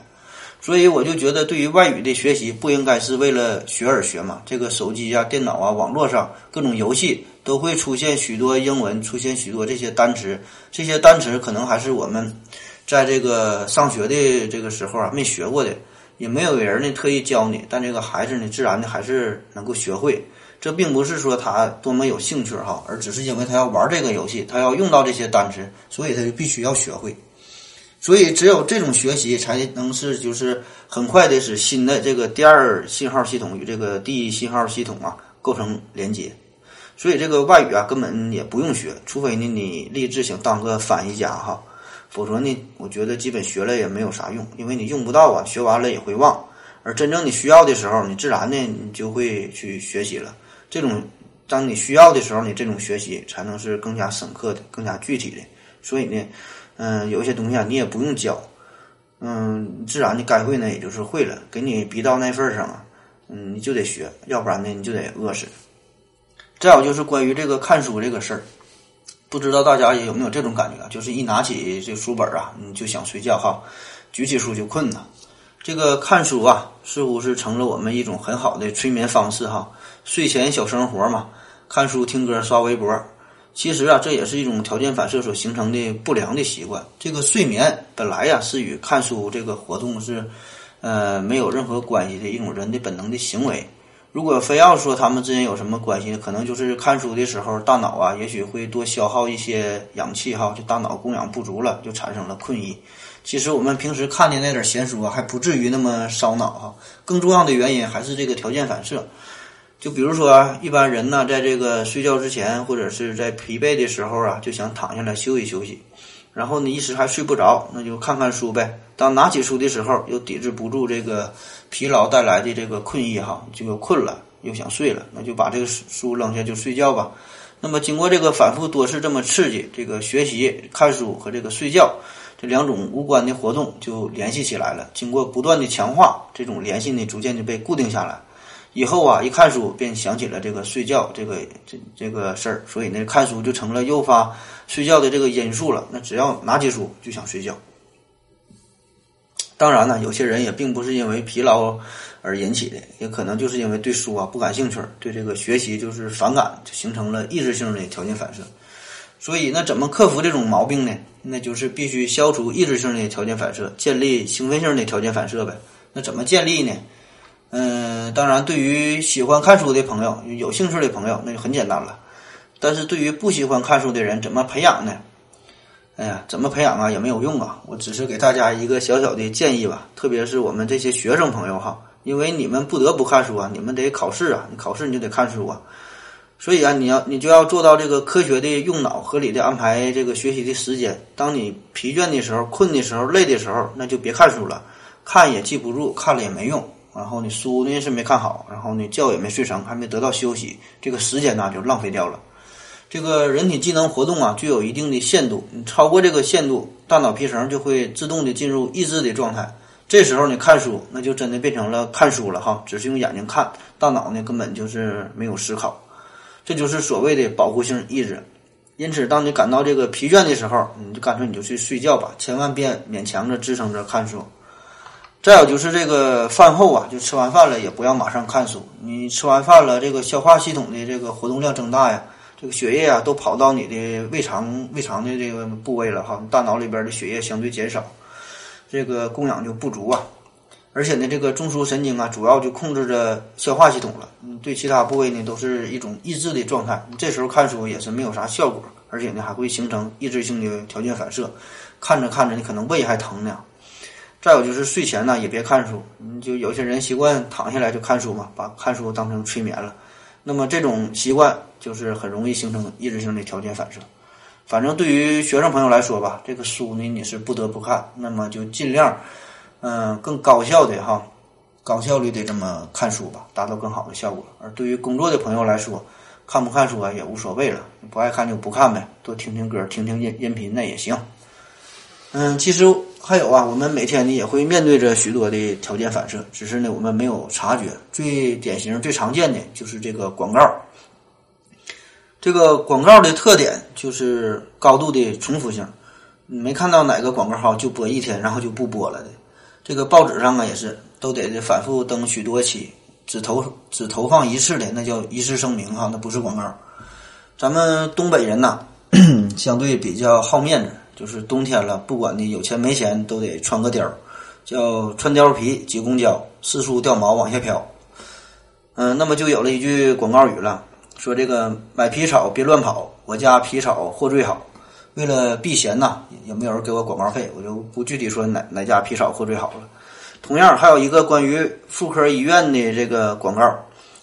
所以我就觉得，对于外语的学习，不应该是为了学而学嘛。这个手机啊、电脑啊、网络上各种游戏都会出现许多英文，出现许多这些单词。这些单词可能还是我们。在这个上学的这个时候啊，没学过的，也没有人呢特意教你，但这个孩子呢，自然的还是能够学会。这并不是说他多么有兴趣哈，而只是因为他要玩这个游戏，他要用到这些单词，所以他就必须要学会。所以只有这种学习，才能是就是很快的使新的这个第二信号系统与这个第一信号系统啊构成连接。所以这个外语啊，根本也不用学，除非呢你立志想当个翻译家哈。否则呢，我觉得基本学了也没有啥用，因为你用不到啊，学完了也会忘。而真正你需要的时候，你自然呢，你就会去学习了。这种当你需要的时候，你这种学习才能是更加深刻的、更加具体的。所以呢，嗯，有一些东西啊，你也不用教，嗯，自然的该会呢，也就是会了。给你逼到那份上啊，嗯，你就得学，要不然呢，你就得饿死。再有就是关于这个看书这个事儿。不知道大家也有没有这种感觉？就是一拿起这书本啊，你就想睡觉哈，举起书就困呐。这个看书啊，似乎是成了我们一种很好的催眠方式哈。睡前小生活嘛，看书、听歌、刷微博。其实啊，这也是一种条件反射所形成的不良的习惯。这个睡眠本来呀，是与看书这个活动是呃没有任何关系的一种人的本能的行为。如果非要说他们之间有什么关系，可能就是看书的时候，大脑啊，也许会多消耗一些氧气哈，就大脑供氧不足了，就产生了困意。其实我们平时看的那点闲书啊，还不至于那么烧脑哈。更重要的原因还是这个条件反射。就比如说，一般人呢，在这个睡觉之前，或者是在疲惫的时候啊，就想躺下来休息休息。然后呢，一时还睡不着，那就看看书呗。当拿起书的时候，又抵制不住这个。疲劳带来的这个困意哈，就又困了，又想睡了，那就把这个书扔下就睡觉吧。那么经过这个反复多次这么刺激，这个学习、看书和这个睡觉这两种无关的活动就联系起来了。经过不断的强化，这种联系呢逐渐就被固定下来。以后啊，一看书便想起了这个睡觉这个这这个事儿，所以呢，看书就成了诱发睡觉的这个因素了。那只要拿起书就想睡觉。当然呢，有些人也并不是因为疲劳而引起的，也可能就是因为对书啊不感兴趣，对这个学习就是反感，就形成了抑制性的条件反射。所以，那怎么克服这种毛病呢？那就是必须消除抑制性的条件反射，建立兴奋性的条件反射呗。那怎么建立呢？嗯，当然，对于喜欢看书的朋友、有兴趣的朋友，那就很简单了。但是对于不喜欢看书的人，怎么培养呢？哎呀，怎么培养啊，也没有用啊！我只是给大家一个小小的建议吧，特别是我们这些学生朋友哈，因为你们不得不看书啊，你们得考试啊，你考试你就得看书啊，所以啊，你要你就要做到这个科学的用脑，合理的安排这个学习的时间。当你疲倦的时候、困的时候、累的时候，那就别看书了，看也记不住，看了也没用。然后你，书呢是没看好，然后呢觉也没睡成，还没得到休息，这个时间呢就浪费掉了。这个人体机能活动啊，具有一定的限度，你超过这个限度，大脑皮层就会自动的进入抑制的状态。这时候你看书，那就真的变成了看书了哈，只是用眼睛看，大脑呢根本就是没有思考，这就是所谓的保护性抑制。因此，当你感到这个疲倦的时候，你就干脆你就去睡觉吧，千万别勉强着支撑着看书。再有就是这个饭后啊，就吃完饭了也不要马上看书，你吃完饭了，这个消化系统的这个活动量增大呀。这个血液啊，都跑到你的胃肠、胃肠的这个部位了哈，大脑里边的血液相对减少，这个供氧就不足啊。而且呢，这个中枢神经啊，主要就控制着消化系统了，嗯，对其他部位呢都是一种抑制的状态。这时候看书也是没有啥效果，而且呢还会形成抑制性的条件反射，看着看着你可能胃还疼呢。再有就是睡前呢也别看书，你就有些人习惯躺下来就看书嘛，把看书当成催眠了。那么这种习惯就是很容易形成抑制性的条件反射。反正对于学生朋友来说吧，这个书呢你是不得不看，那么就尽量，嗯，更高效的哈，高效率的这么看书吧，达到更好的效果。而对于工作的朋友来说，看不看书啊也无所谓了，不爱看就不看呗，多听听歌，听听音音频那也行。嗯，其实还有啊，我们每天呢也会面对着许多的条件反射，只是呢我们没有察觉。最典型、最常见的就是这个广告。这个广告的特点就是高度的重复性，你没看到哪个广告号就播一天，然后就不播了的。这个报纸上啊也是都得反复登许多期，只投只投放一次的那叫一次声明哈，那不是广告。咱们东北人呐，相对比较好面子。就是冬天了，不管你有钱没钱，都得穿个貂，叫穿貂皮挤公交，四处掉毛往下飘。嗯，那么就有了一句广告语了，说这个买皮草别乱跑，我家皮草货最好。为了避嫌呐，有没有人给我广告费？我就不具体说哪哪家皮草货最好了。同样，还有一个关于妇科医院的这个广告，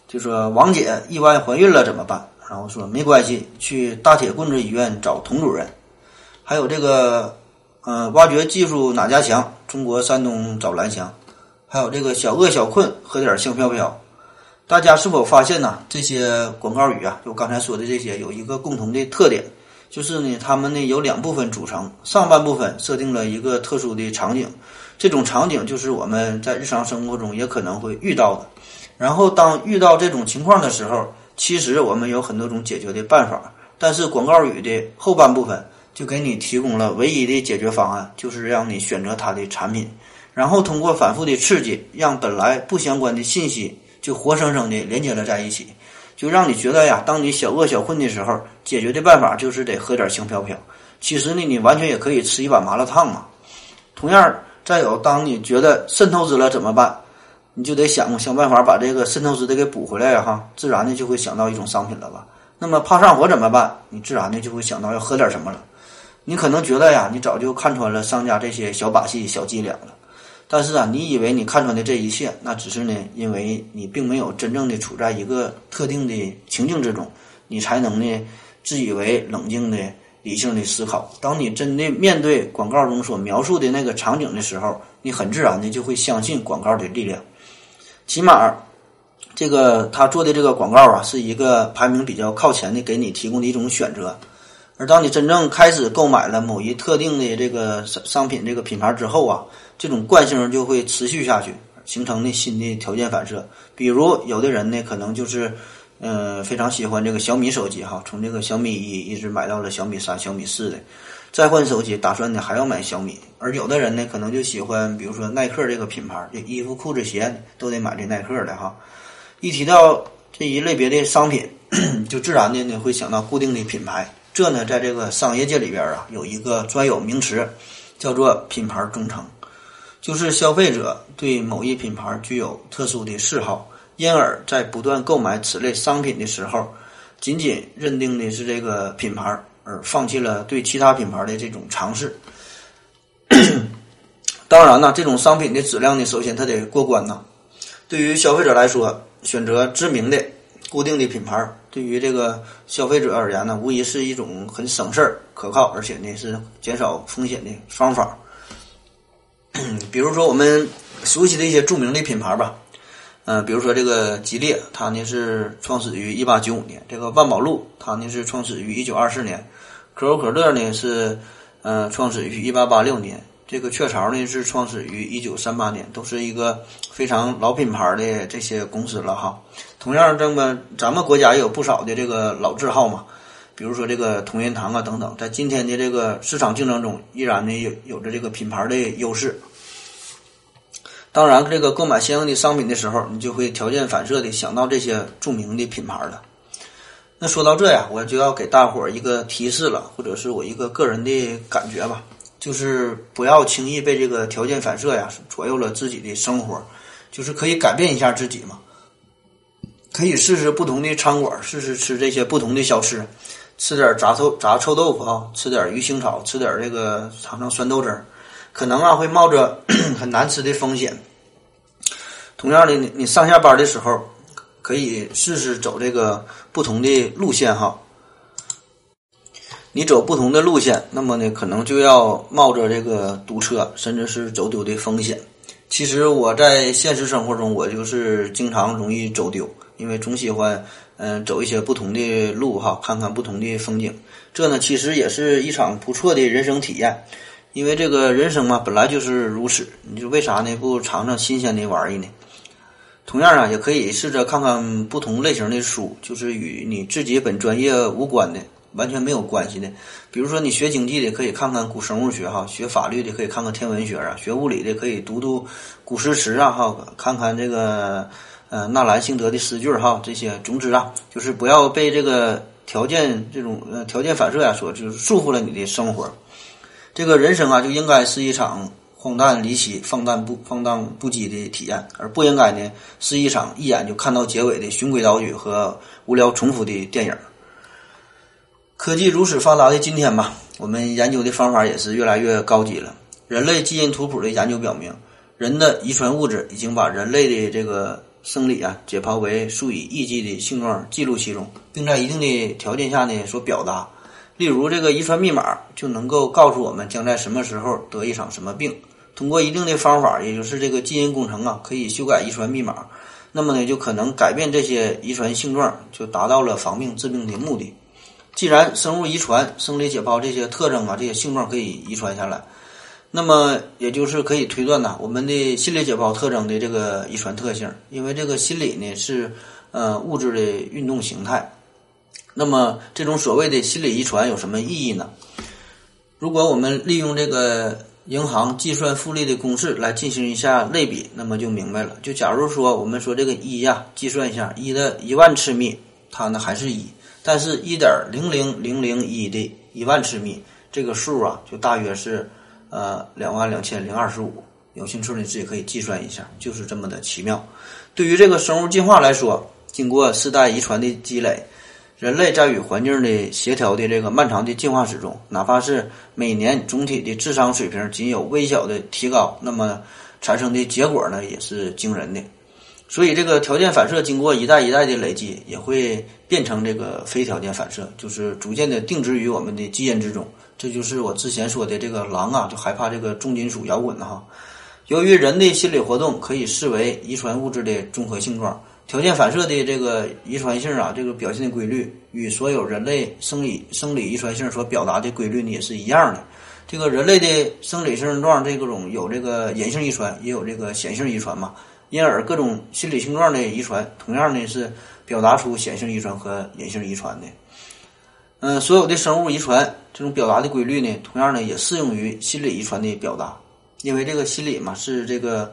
就说王姐意外怀孕了怎么办？然后说没关系，去大铁棍子医院找童主任。还有这个，嗯，挖掘技术哪家强？中国山东找蓝翔。还有这个小饿小困，喝点香飘飘。大家是否发现呢？这些广告语啊，就刚才说的这些，有一个共同的特点，就是呢，它们呢有两部分组成。上半部分设定了一个特殊的场景，这种场景就是我们在日常生活中也可能会遇到的。然后当遇到这种情况的时候，其实我们有很多种解决的办法，但是广告语的后半部分。就给你提供了唯一的解决方案，就是让你选择它的产品，然后通过反复的刺激，让本来不相关的信息就活生生的连接了在一起，就让你觉得呀，当你小饿小困的时候，解决的办法就是得喝点轻飘飘。其实呢，你完全也可以吃一碗麻辣烫嘛。同样，再有，当你觉得肾透支了怎么办？你就得想想办法把这个肾透支的给补回来呀，哈，自然的就会想到一种商品了吧。那么怕上火怎么办？你自然的就会想到要喝点什么了。你可能觉得呀，你早就看穿了商家这些小把戏、小伎俩了。但是啊，你以为你看穿的这一切，那只是呢，因为你并没有真正的处在一个特定的情境之中，你才能呢自以为冷静的、理性的思考。当你真的面对广告中所描述的那个场景的时候，你很自然的就会相信广告的力量。起码，这个他做的这个广告啊，是一个排名比较靠前的，给你提供的一种选择。而当你真正开始购买了某一特定的这个商商品这个品牌之后啊，这种惯性就会持续下去，形成的新的条件反射。比如有的人呢，可能就是嗯非常喜欢这个小米手机哈，从这个小米一一直买到了小米三、小米四的，再换手机打算呢还要买小米。而有的人呢，可能就喜欢比如说耐克这个品牌，这衣服、裤子、鞋都得买这耐克的哈。一提到这一类别的商品，就自然的呢会想到固定的品牌。这呢，在这个商业界里边啊，有一个专有名词，叫做品牌忠诚，就是消费者对某一品牌具有特殊的嗜好，因而，在不断购买此类商品的时候，仅仅认定的是这个品牌，而放弃了对其他品牌的这种尝试。当然呢，这种商品的质量呢，首先它得过关呐。对于消费者来说，选择知名的。固定的品牌对于这个消费者而言呢，无疑是一种很省事儿、可靠，而且呢是减少风险的方法。比如说我们熟悉的一些著名的品牌吧，嗯，比如说这个吉列，它呢是创始于一八九五年；这个万宝路，它呢是创始于一九二四年；可口可乐呢是嗯创始于一八八六年。这个雀巢呢是创始于一九三八年，都是一个非常老品牌的这些公司了哈。同样，这么咱们国家也有不少的这个老字号嘛，比如说这个同仁堂啊等等，在今天的这个市场竞争中，依然呢有有着这个品牌的优势。当然，这个购买相应的商品的时候，你就会条件反射的想到这些著名的品牌了。那说到这呀，我就要给大伙儿一个提示了，或者是我一个个人的感觉吧。就是不要轻易被这个条件反射呀左右了自己的生活，就是可以改变一下自己嘛，可以试试不同的餐馆，试试吃这些不同的小吃，吃点炸臭炸臭豆腐啊，吃点鱼腥草，吃点这个尝尝酸豆汁儿，可能啊会冒着 很难吃的风险。同样的，你你上下班的时候可以试试走这个不同的路线哈。你走不同的路线，那么呢，可能就要冒着这个堵车，甚至是走丢的风险。其实我在现实生活中，我就是经常容易走丢，因为总喜欢嗯走一些不同的路哈，看看不同的风景。这呢，其实也是一场不错的人生体验，因为这个人生嘛，本来就是如此。你就为啥呢？不尝尝新鲜的玩意呢？同样啊，也可以试着看看不同类型的书，就是与你自己本专业无关的。完全没有关系的，比如说你学经济的可以看看古生物学哈，学法律的可以看看天文学啊，学物理的可以读读古诗词啊哈，看看这个呃纳兰性德的诗句哈，这些总之啊，就是不要被这个条件这种呃条件反射呀所就是束缚了你的生活。这个人生啊就应该是一场荒诞离奇、放荡不放荡不羁的体验，而不应该呢是一场一眼就看到结尾的循规蹈矩和无聊重复的电影。科技如此发达的今天吧，我们研究的方法也是越来越高级了。人类基因图谱的研究表明，人的遗传物质已经把人类的这个生理啊解剖为数以亿计的性状记录其中，并在一定的条件下呢所表达。例如，这个遗传密码就能够告诉我们将在什么时候得一场什么病。通过一定的方法，也就是这个基因工程啊，可以修改遗传密码，那么呢就可能改变这些遗传性状，就达到了防病治病的目的。既然生物遗传、生理解剖这些特征啊，这些性状可以遗传下来，那么也就是可以推断呐，我们的心理解剖特征的这个遗传特性，因为这个心理呢是呃物质的运动形态。那么这种所谓的心理遗传有什么意义呢？如果我们利用这个银行计算复利的公式来进行一下类比，那么就明白了。就假如说我们说这个一呀，计算一下一的一万次幂，它呢还是一。但是，一点零零零零一的一万次幂，这个数啊，就大约是呃两万两千零二十五。有兴趣的自己可以计算一下，就是这么的奇妙。对于这个生物进化来说，经过世代遗传的积累，人类在与环境的协调的这个漫长的进化史中，哪怕是每年总体的智商水平仅有微小的提高，那么产生的结果呢，也是惊人的。所以，这个条件反射经过一代一代的累积，也会变成这个非条件反射，就是逐渐的定植于我们的基因之中。这就是我之前说的这个狼啊，就害怕这个重金属摇滚的哈。由于人的心理活动可以视为遗传物质的综合性状，条件反射的这个遗传性啊，这个表现的规律与所有人类生理生理遗传性所表达的规律呢也是一样的。这个人类的生理性状这个种有这个隐性遗传，也有这个显性遗传嘛。因而各种心理性状的遗传，同样呢是表达出显性遗传和隐性遗传的。嗯，所有的生物遗传这种表达的规律呢，同样呢也适用于心理遗传的表达，因为这个心理嘛是这个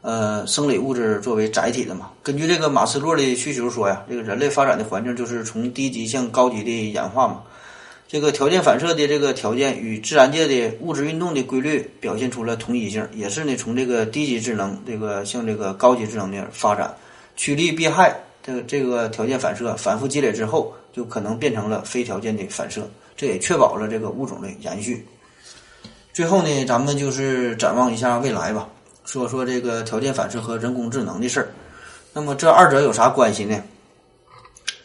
呃生理物质作为载体的嘛。根据这个马斯洛的需求说呀，这个人类发展的环境就是从低级向高级的演化嘛。这个条件反射的这个条件与自然界的物质运动的规律表现出了同一性，也是呢从这个低级智能这个向这个高级智能的发展，趋利避害这个这个条件反射反复积累之后。就可能变成了非条件的反射，这也确保了这个物种的延续。最后呢，咱们就是展望一下未来吧，说说这个条件反射和人工智能的事儿。那么这二者有啥关系呢？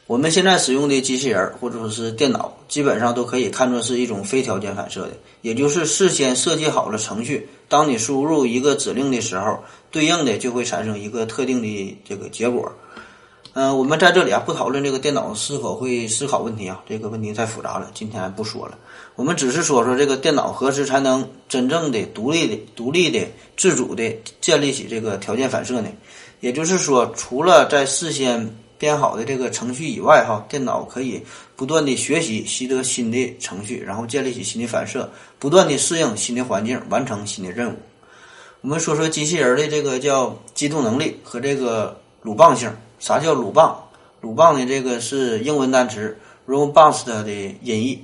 我们现在使用的机器人或者说是电脑，基本上都可以看作是一种非条件反射的，也就是事先设计好了程序，当你输入一个指令的时候，对应的就会产生一个特定的这个结果。嗯，我们在这里啊不讨论这个电脑是否会思考问题啊，这个问题太复杂了，今天不说了。我们只是说说这个电脑何时才能真正的独立的、独立的、自主的建立起这个条件反射呢？也就是说，除了在事先编好的这个程序以外，哈，电脑可以不断的学习、习得新的程序，然后建立起新的反射，不断的适应新的环境，完成新的任务。我们说说机器人的这个叫机动能力和这个鲁棒性。啥叫鲁棒？鲁棒呢？这个是英文单词 robust 的音译，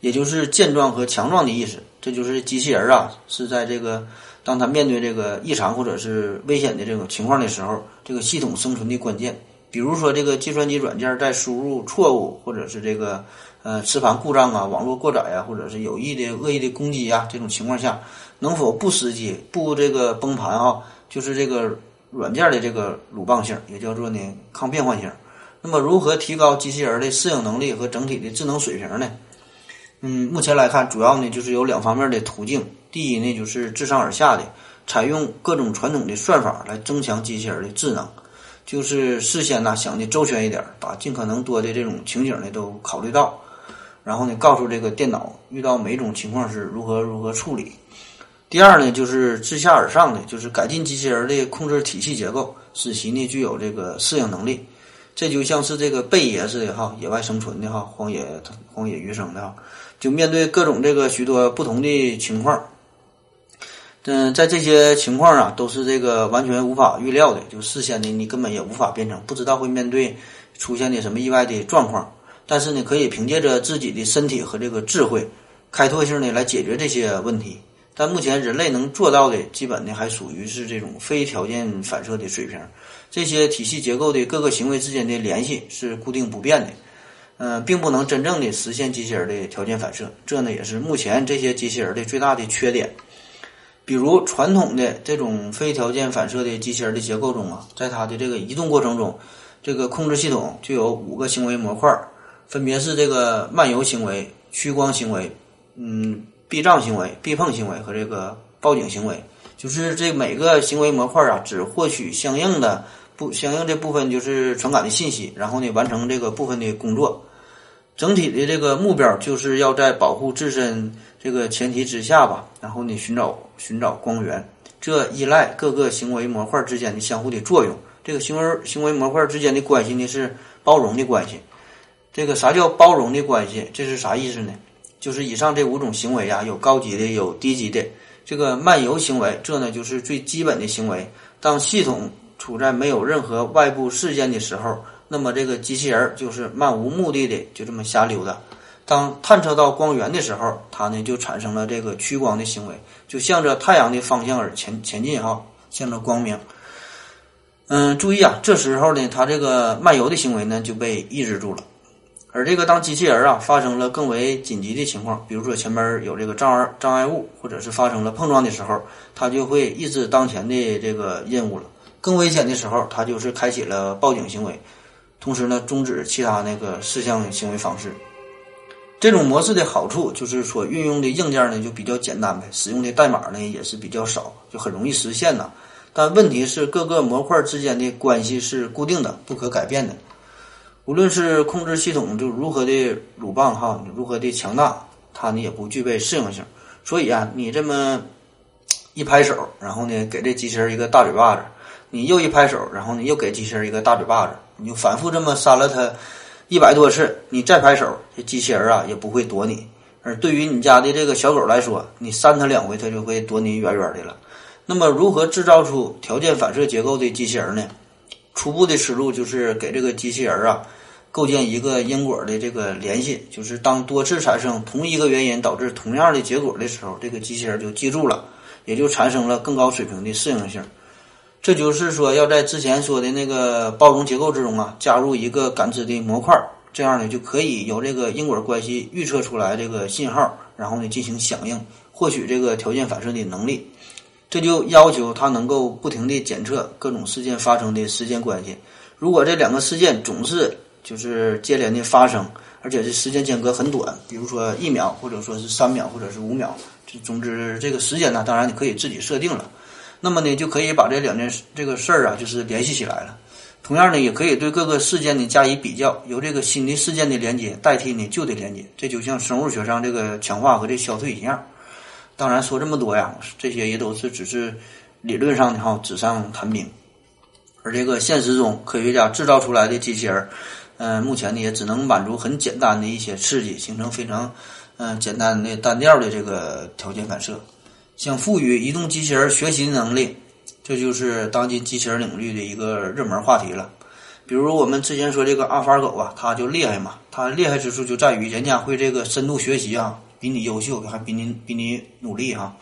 也就是健壮和强壮的意思。这就是机器人啊，是在这个当他面对这个异常或者是危险的这种情况的时候，这个系统生存的关键。比如说，这个计算机软件在输入错误，或者是这个呃磁盘故障啊、网络过载啊，或者是有意的恶意的攻击啊这种情况下，能否不死机、不这个崩盘啊？就是这个。软件的这个鲁棒性，也叫做呢抗变换性。那么，如何提高机器人的适应能力和整体的智能水平呢？嗯，目前来看，主要呢就是有两方面的途径。第一呢，就是自上而下的，采用各种传统的算法来增强机器人的智能，就是事先呢想的周全一点，把尽可能多的这种情景呢都考虑到，然后呢告诉这个电脑遇到每种情况是如何如何处理。第二呢，就是自下而上的，就是改进机器人的控制体系结构，使其呢具有这个适应能力。这就像是这个贝爷似的哈，野外生存的哈，荒野荒野余生的哈，就面对各种这个许多不同的情况。嗯，在这些情况啊，都是这个完全无法预料的，就事先的你根本也无法编程，不知道会面对出现的什么意外的状况。但是呢，可以凭借着自己的身体和这个智慧，开拓性的来解决这些问题。但目前人类能做到的，基本呢还属于是这种非条件反射的水平。这些体系结构的各个行为之间的联系是固定不变的，嗯，并不能真正的实现机器人的条件反射。这呢也是目前这些机器人的最大的缺点。比如传统的这种非条件反射的机器人的结构中啊，在它的这个移动过程中，这个控制系统就有五个行为模块，分别是这个漫游行为、趋光行为，嗯。避障行为、避碰行为和这个报警行为，就是这每个行为模块啊，只获取相应的不相应这部分就是传感的信息，然后呢完成这个部分的工作。整体的这个目标就是要在保护自身这个前提之下吧，然后呢寻找寻找光源。这依赖各个行为模块之间的相互的作用。这个行为行为模块之间的关系呢是包容的关系。这个啥叫包容的关系？这是啥意思呢？就是以上这五种行为呀，有高级的，有低级的。这个漫游行为，这呢就是最基本的行为。当系统处在没有任何外部事件的时候，那么这个机器人就是漫无目的的就这么瞎溜达。当探测到光源的时候，它呢就产生了这个趋光的行为，就向着太阳的方向而前前进哈，向着光明。嗯，注意啊，这时候呢，它这个漫游的行为呢就被抑制住了。而这个当机器人啊发生了更为紧急的情况，比如说前面有这个障碍障碍物，或者是发生了碰撞的时候，它就会抑制当前的这个任务了。更危险的时候，它就是开启了报警行为，同时呢终止其他那个事项行为方式。这种模式的好处就是所运用的硬件呢就比较简单呗，使用的代码呢也是比较少，就很容易实现呐。但问题是各个模块之间的关系是固定的、不可改变的。无论是控制系统就如何的鲁棒哈，如何的强大，它呢也不具备适应性。所以啊，你这么一拍手，然后呢给这机器人一个大嘴巴子，你又一拍手，然后你又给机器人一个大嘴巴子，你就反复这么扇了它一百多次，你再拍手，这机器人啊也不会躲你。而对于你家的这个小狗来说，你扇它两回，它就会躲你远远的了。那么，如何制造出条件反射结构的机器人呢？初步的思路就是给这个机器人啊构建一个因果的这个联系，就是当多次产生同一个原因导致同样的结果的时候，这个机器人就记住了，也就产生了更高水平的适应性。这就是说，要在之前说的那个包容结构之中啊，加入一个感知的模块，这样呢就可以由这个因果关系预测出来这个信号，然后呢进行响应，获取这个条件反射的能力。这就要求它能够不停地检测各种事件发生的时间关系。如果这两个事件总是就是接连的发生，而且这时间间隔很短，比如说一秒，或者说是三秒，或者是五秒，就总之这个时间呢，当然你可以自己设定了。那么呢，就可以把这两件这个事儿啊，就是联系起来了。同样呢，也可以对各个事件呢加以比较，由这个新的事件的连接代替呢旧的连接。这就像生物学上这个强化和这消退一样。当然说这么多呀，这些也都是只是理论上的哈，纸上谈兵。而这个现实中，科学家制造出来的机器人，嗯，目前呢也只能满足很简单的一些刺激，形成非常嗯简单的单调的这个条件反射。想赋予移动机器人学习能力，这就是当今机器人领域的一个热门话题了。比如我们之前说这个阿尔法狗啊，它就厉害嘛，它厉害之处就在于人家会这个深度学习啊。比你优秀，还比你比你努力哈，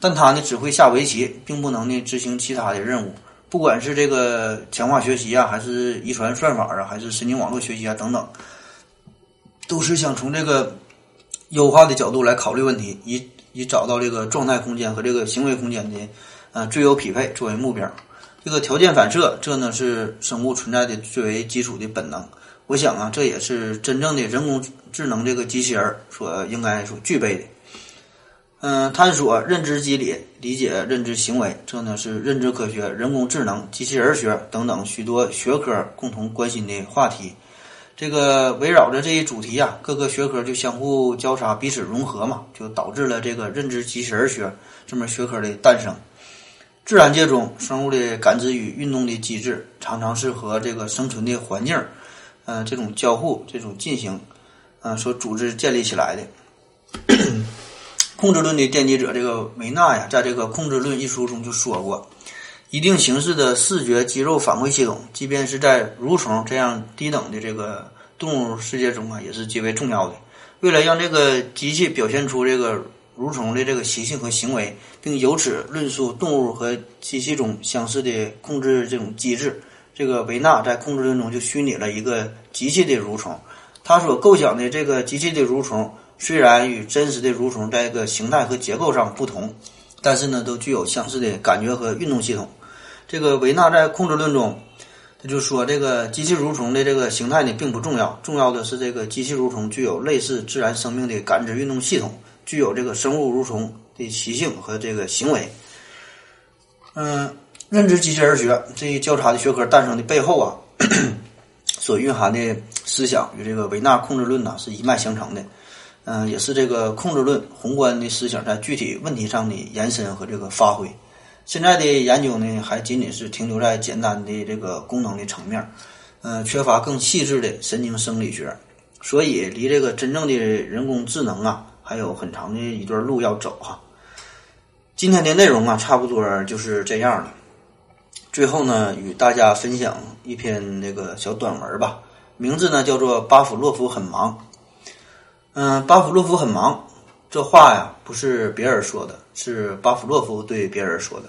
但他呢只会下围棋，并不能呢执行其他的任务。不管是这个强化学习啊，还是遗传算法啊，还是神经网络学习啊等等，都是想从这个优化的角度来考虑问题，以以找到这个状态空间和这个行为空间的呃最优匹配作为目标。这个条件反射，这呢是生物存在的最为基础的本能。我想啊，这也是真正的人工智能这个机器人所应该所具备的。嗯，探索认知机理，理解认知行为，这呢是认知科学、人工智能、机器人学等等许多学科共同关心的话题。这个围绕着这一主题啊，各个学科就相互交叉、彼此融合嘛，就导致了这个认知机器人学这门学科的诞生。自然界中生物的感知与运动的机制，常常是和这个生存的环境。嗯，这种交互、这种进行，嗯，所组织建立起来的控制论的奠基者这个维纳呀，在这个《控制论》一书中就说过，一定形式的视觉肌肉反馈系统，即便是在蠕虫这样低等的这个动物世界中啊，也是极为重要的。为了让这个机器表现出这个蠕虫的这个习性和行为，并由此论述动物和机器中相似的控制这种机制。这个维纳在控制论中就虚拟了一个机器的蠕虫，他所构想的这个机器的蠕虫虽然与真实的蠕虫在一个形态和结构上不同，但是呢都具有相似的感觉和运动系统。这个维纳在控制论中，他就说这个机器蠕虫的这个形态呢并不重要，重要的是这个机器蠕虫具有类似自然生命的感知运动系统，具有这个生物蠕虫的习性和这个行为。嗯。认知机器人学这一交叉的学科诞生的背后啊，所蕴含的思想与这个维纳控制论呢是一脉相承的，嗯，也是这个控制论宏观的思想在具体问题上的延伸和这个发挥。现在的研究呢，还仅仅是停留在简单的这个功能的层面，嗯，缺乏更细致的神经生理学，所以离这个真正的人工智能啊，还有很长的一段路要走哈。今天的内容啊，差不多就是这样了。最后呢，与大家分享一篇那个小短文吧，名字呢叫做《巴甫洛夫很忙》。嗯，巴甫洛夫很忙，这话呀不是别人说的，是巴甫洛夫对别人说的。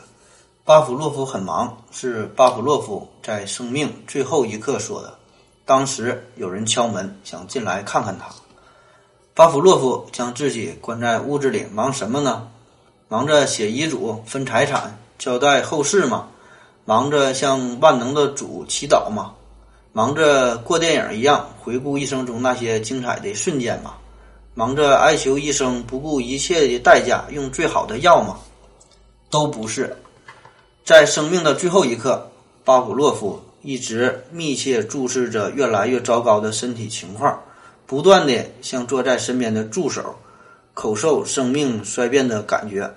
巴甫洛夫很忙，是巴甫洛夫在生命最后一刻说的。当时有人敲门，想进来看看他。巴甫洛夫将自己关在屋子里，忙什么呢？忙着写遗嘱、分财产、交代后事吗？忙着向万能的主祈祷吗？忙着过电影一样回顾一生中那些精彩的瞬间吗？忙着哀求医生不顾一切的代价用最好的药吗？都不是。在生命的最后一刻，巴甫洛夫一直密切注视着越来越糟糕的身体情况，不断的向坐在身边的助手口授生命衰变的感觉。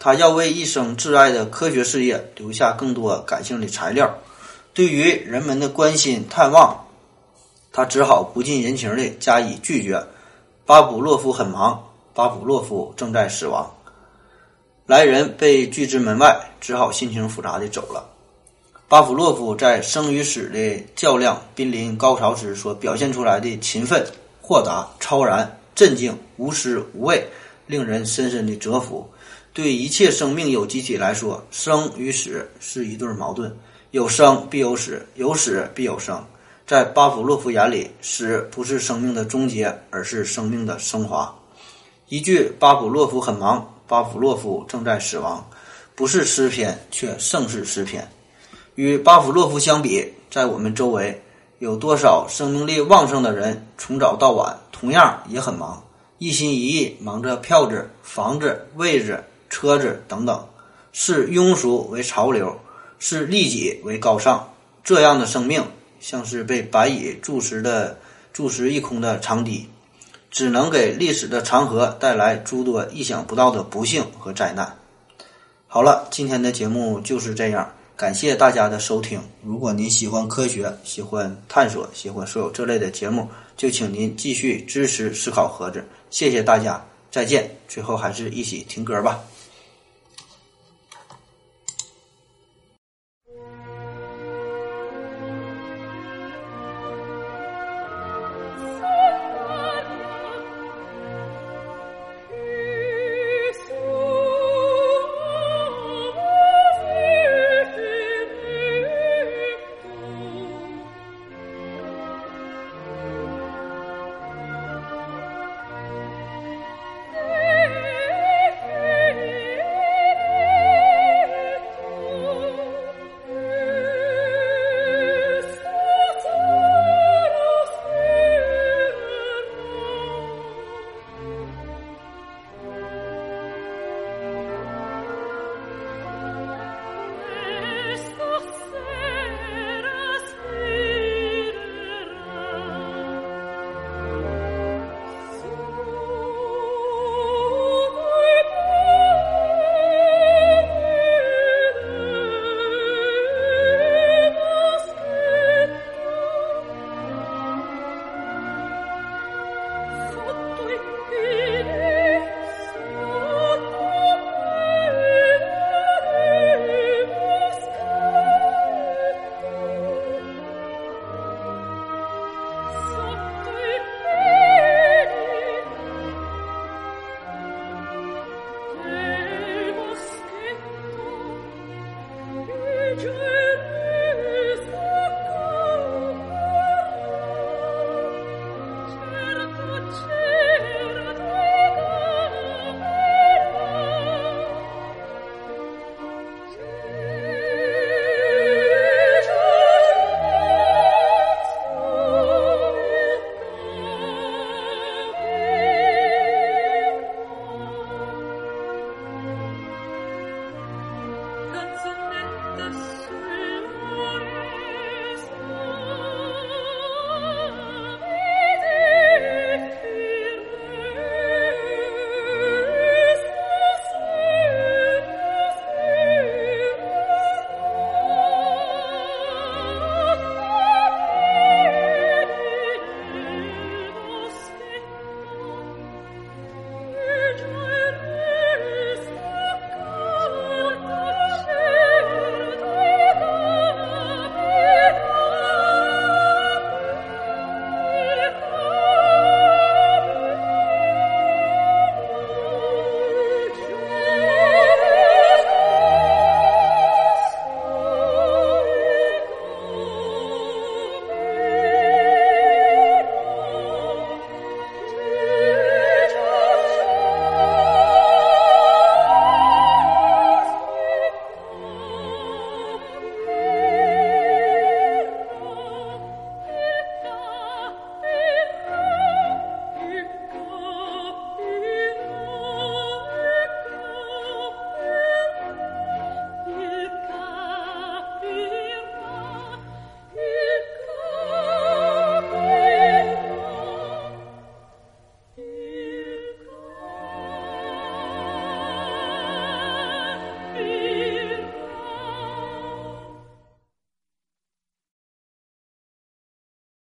他要为一生挚爱的科学事业留下更多感性的材料。对于人们的关心探望，他只好不近人情地加以拒绝。巴甫洛夫很忙，巴甫洛夫正在死亡。来人被拒之门外，只好心情复杂地走了。巴甫洛夫在生与死的较量濒临高潮时所表现出来的勤奋、豁达、超然、镇静、无私无畏，令人深深的折服。对一切生命有机体来说，生与死是一对矛盾，有生必有死，有死必有生。在巴甫洛夫眼里，死不是生命的终结，而是生命的升华。一句“巴甫洛夫很忙，巴甫洛夫正在死亡”，不是诗篇，却胜似诗篇。与巴甫洛夫相比，在我们周围有多少生命力旺盛的人，从早到晚同样也很忙，一心一意忙着票子、房子、位置、车子等等，视庸俗为潮流，视利己为高尚。这样的生命，像是被白蚁蛀食的、蛀食一空的长堤，只能给历史的长河带来诸多意想不到的不幸和灾难。好了，今天的节目就是这样。感谢大家的收听。如果您喜欢科学、喜欢探索、喜欢所有这类的节目，就请您继续支持思考盒子。谢谢大家，再见。最后还是一起听歌吧。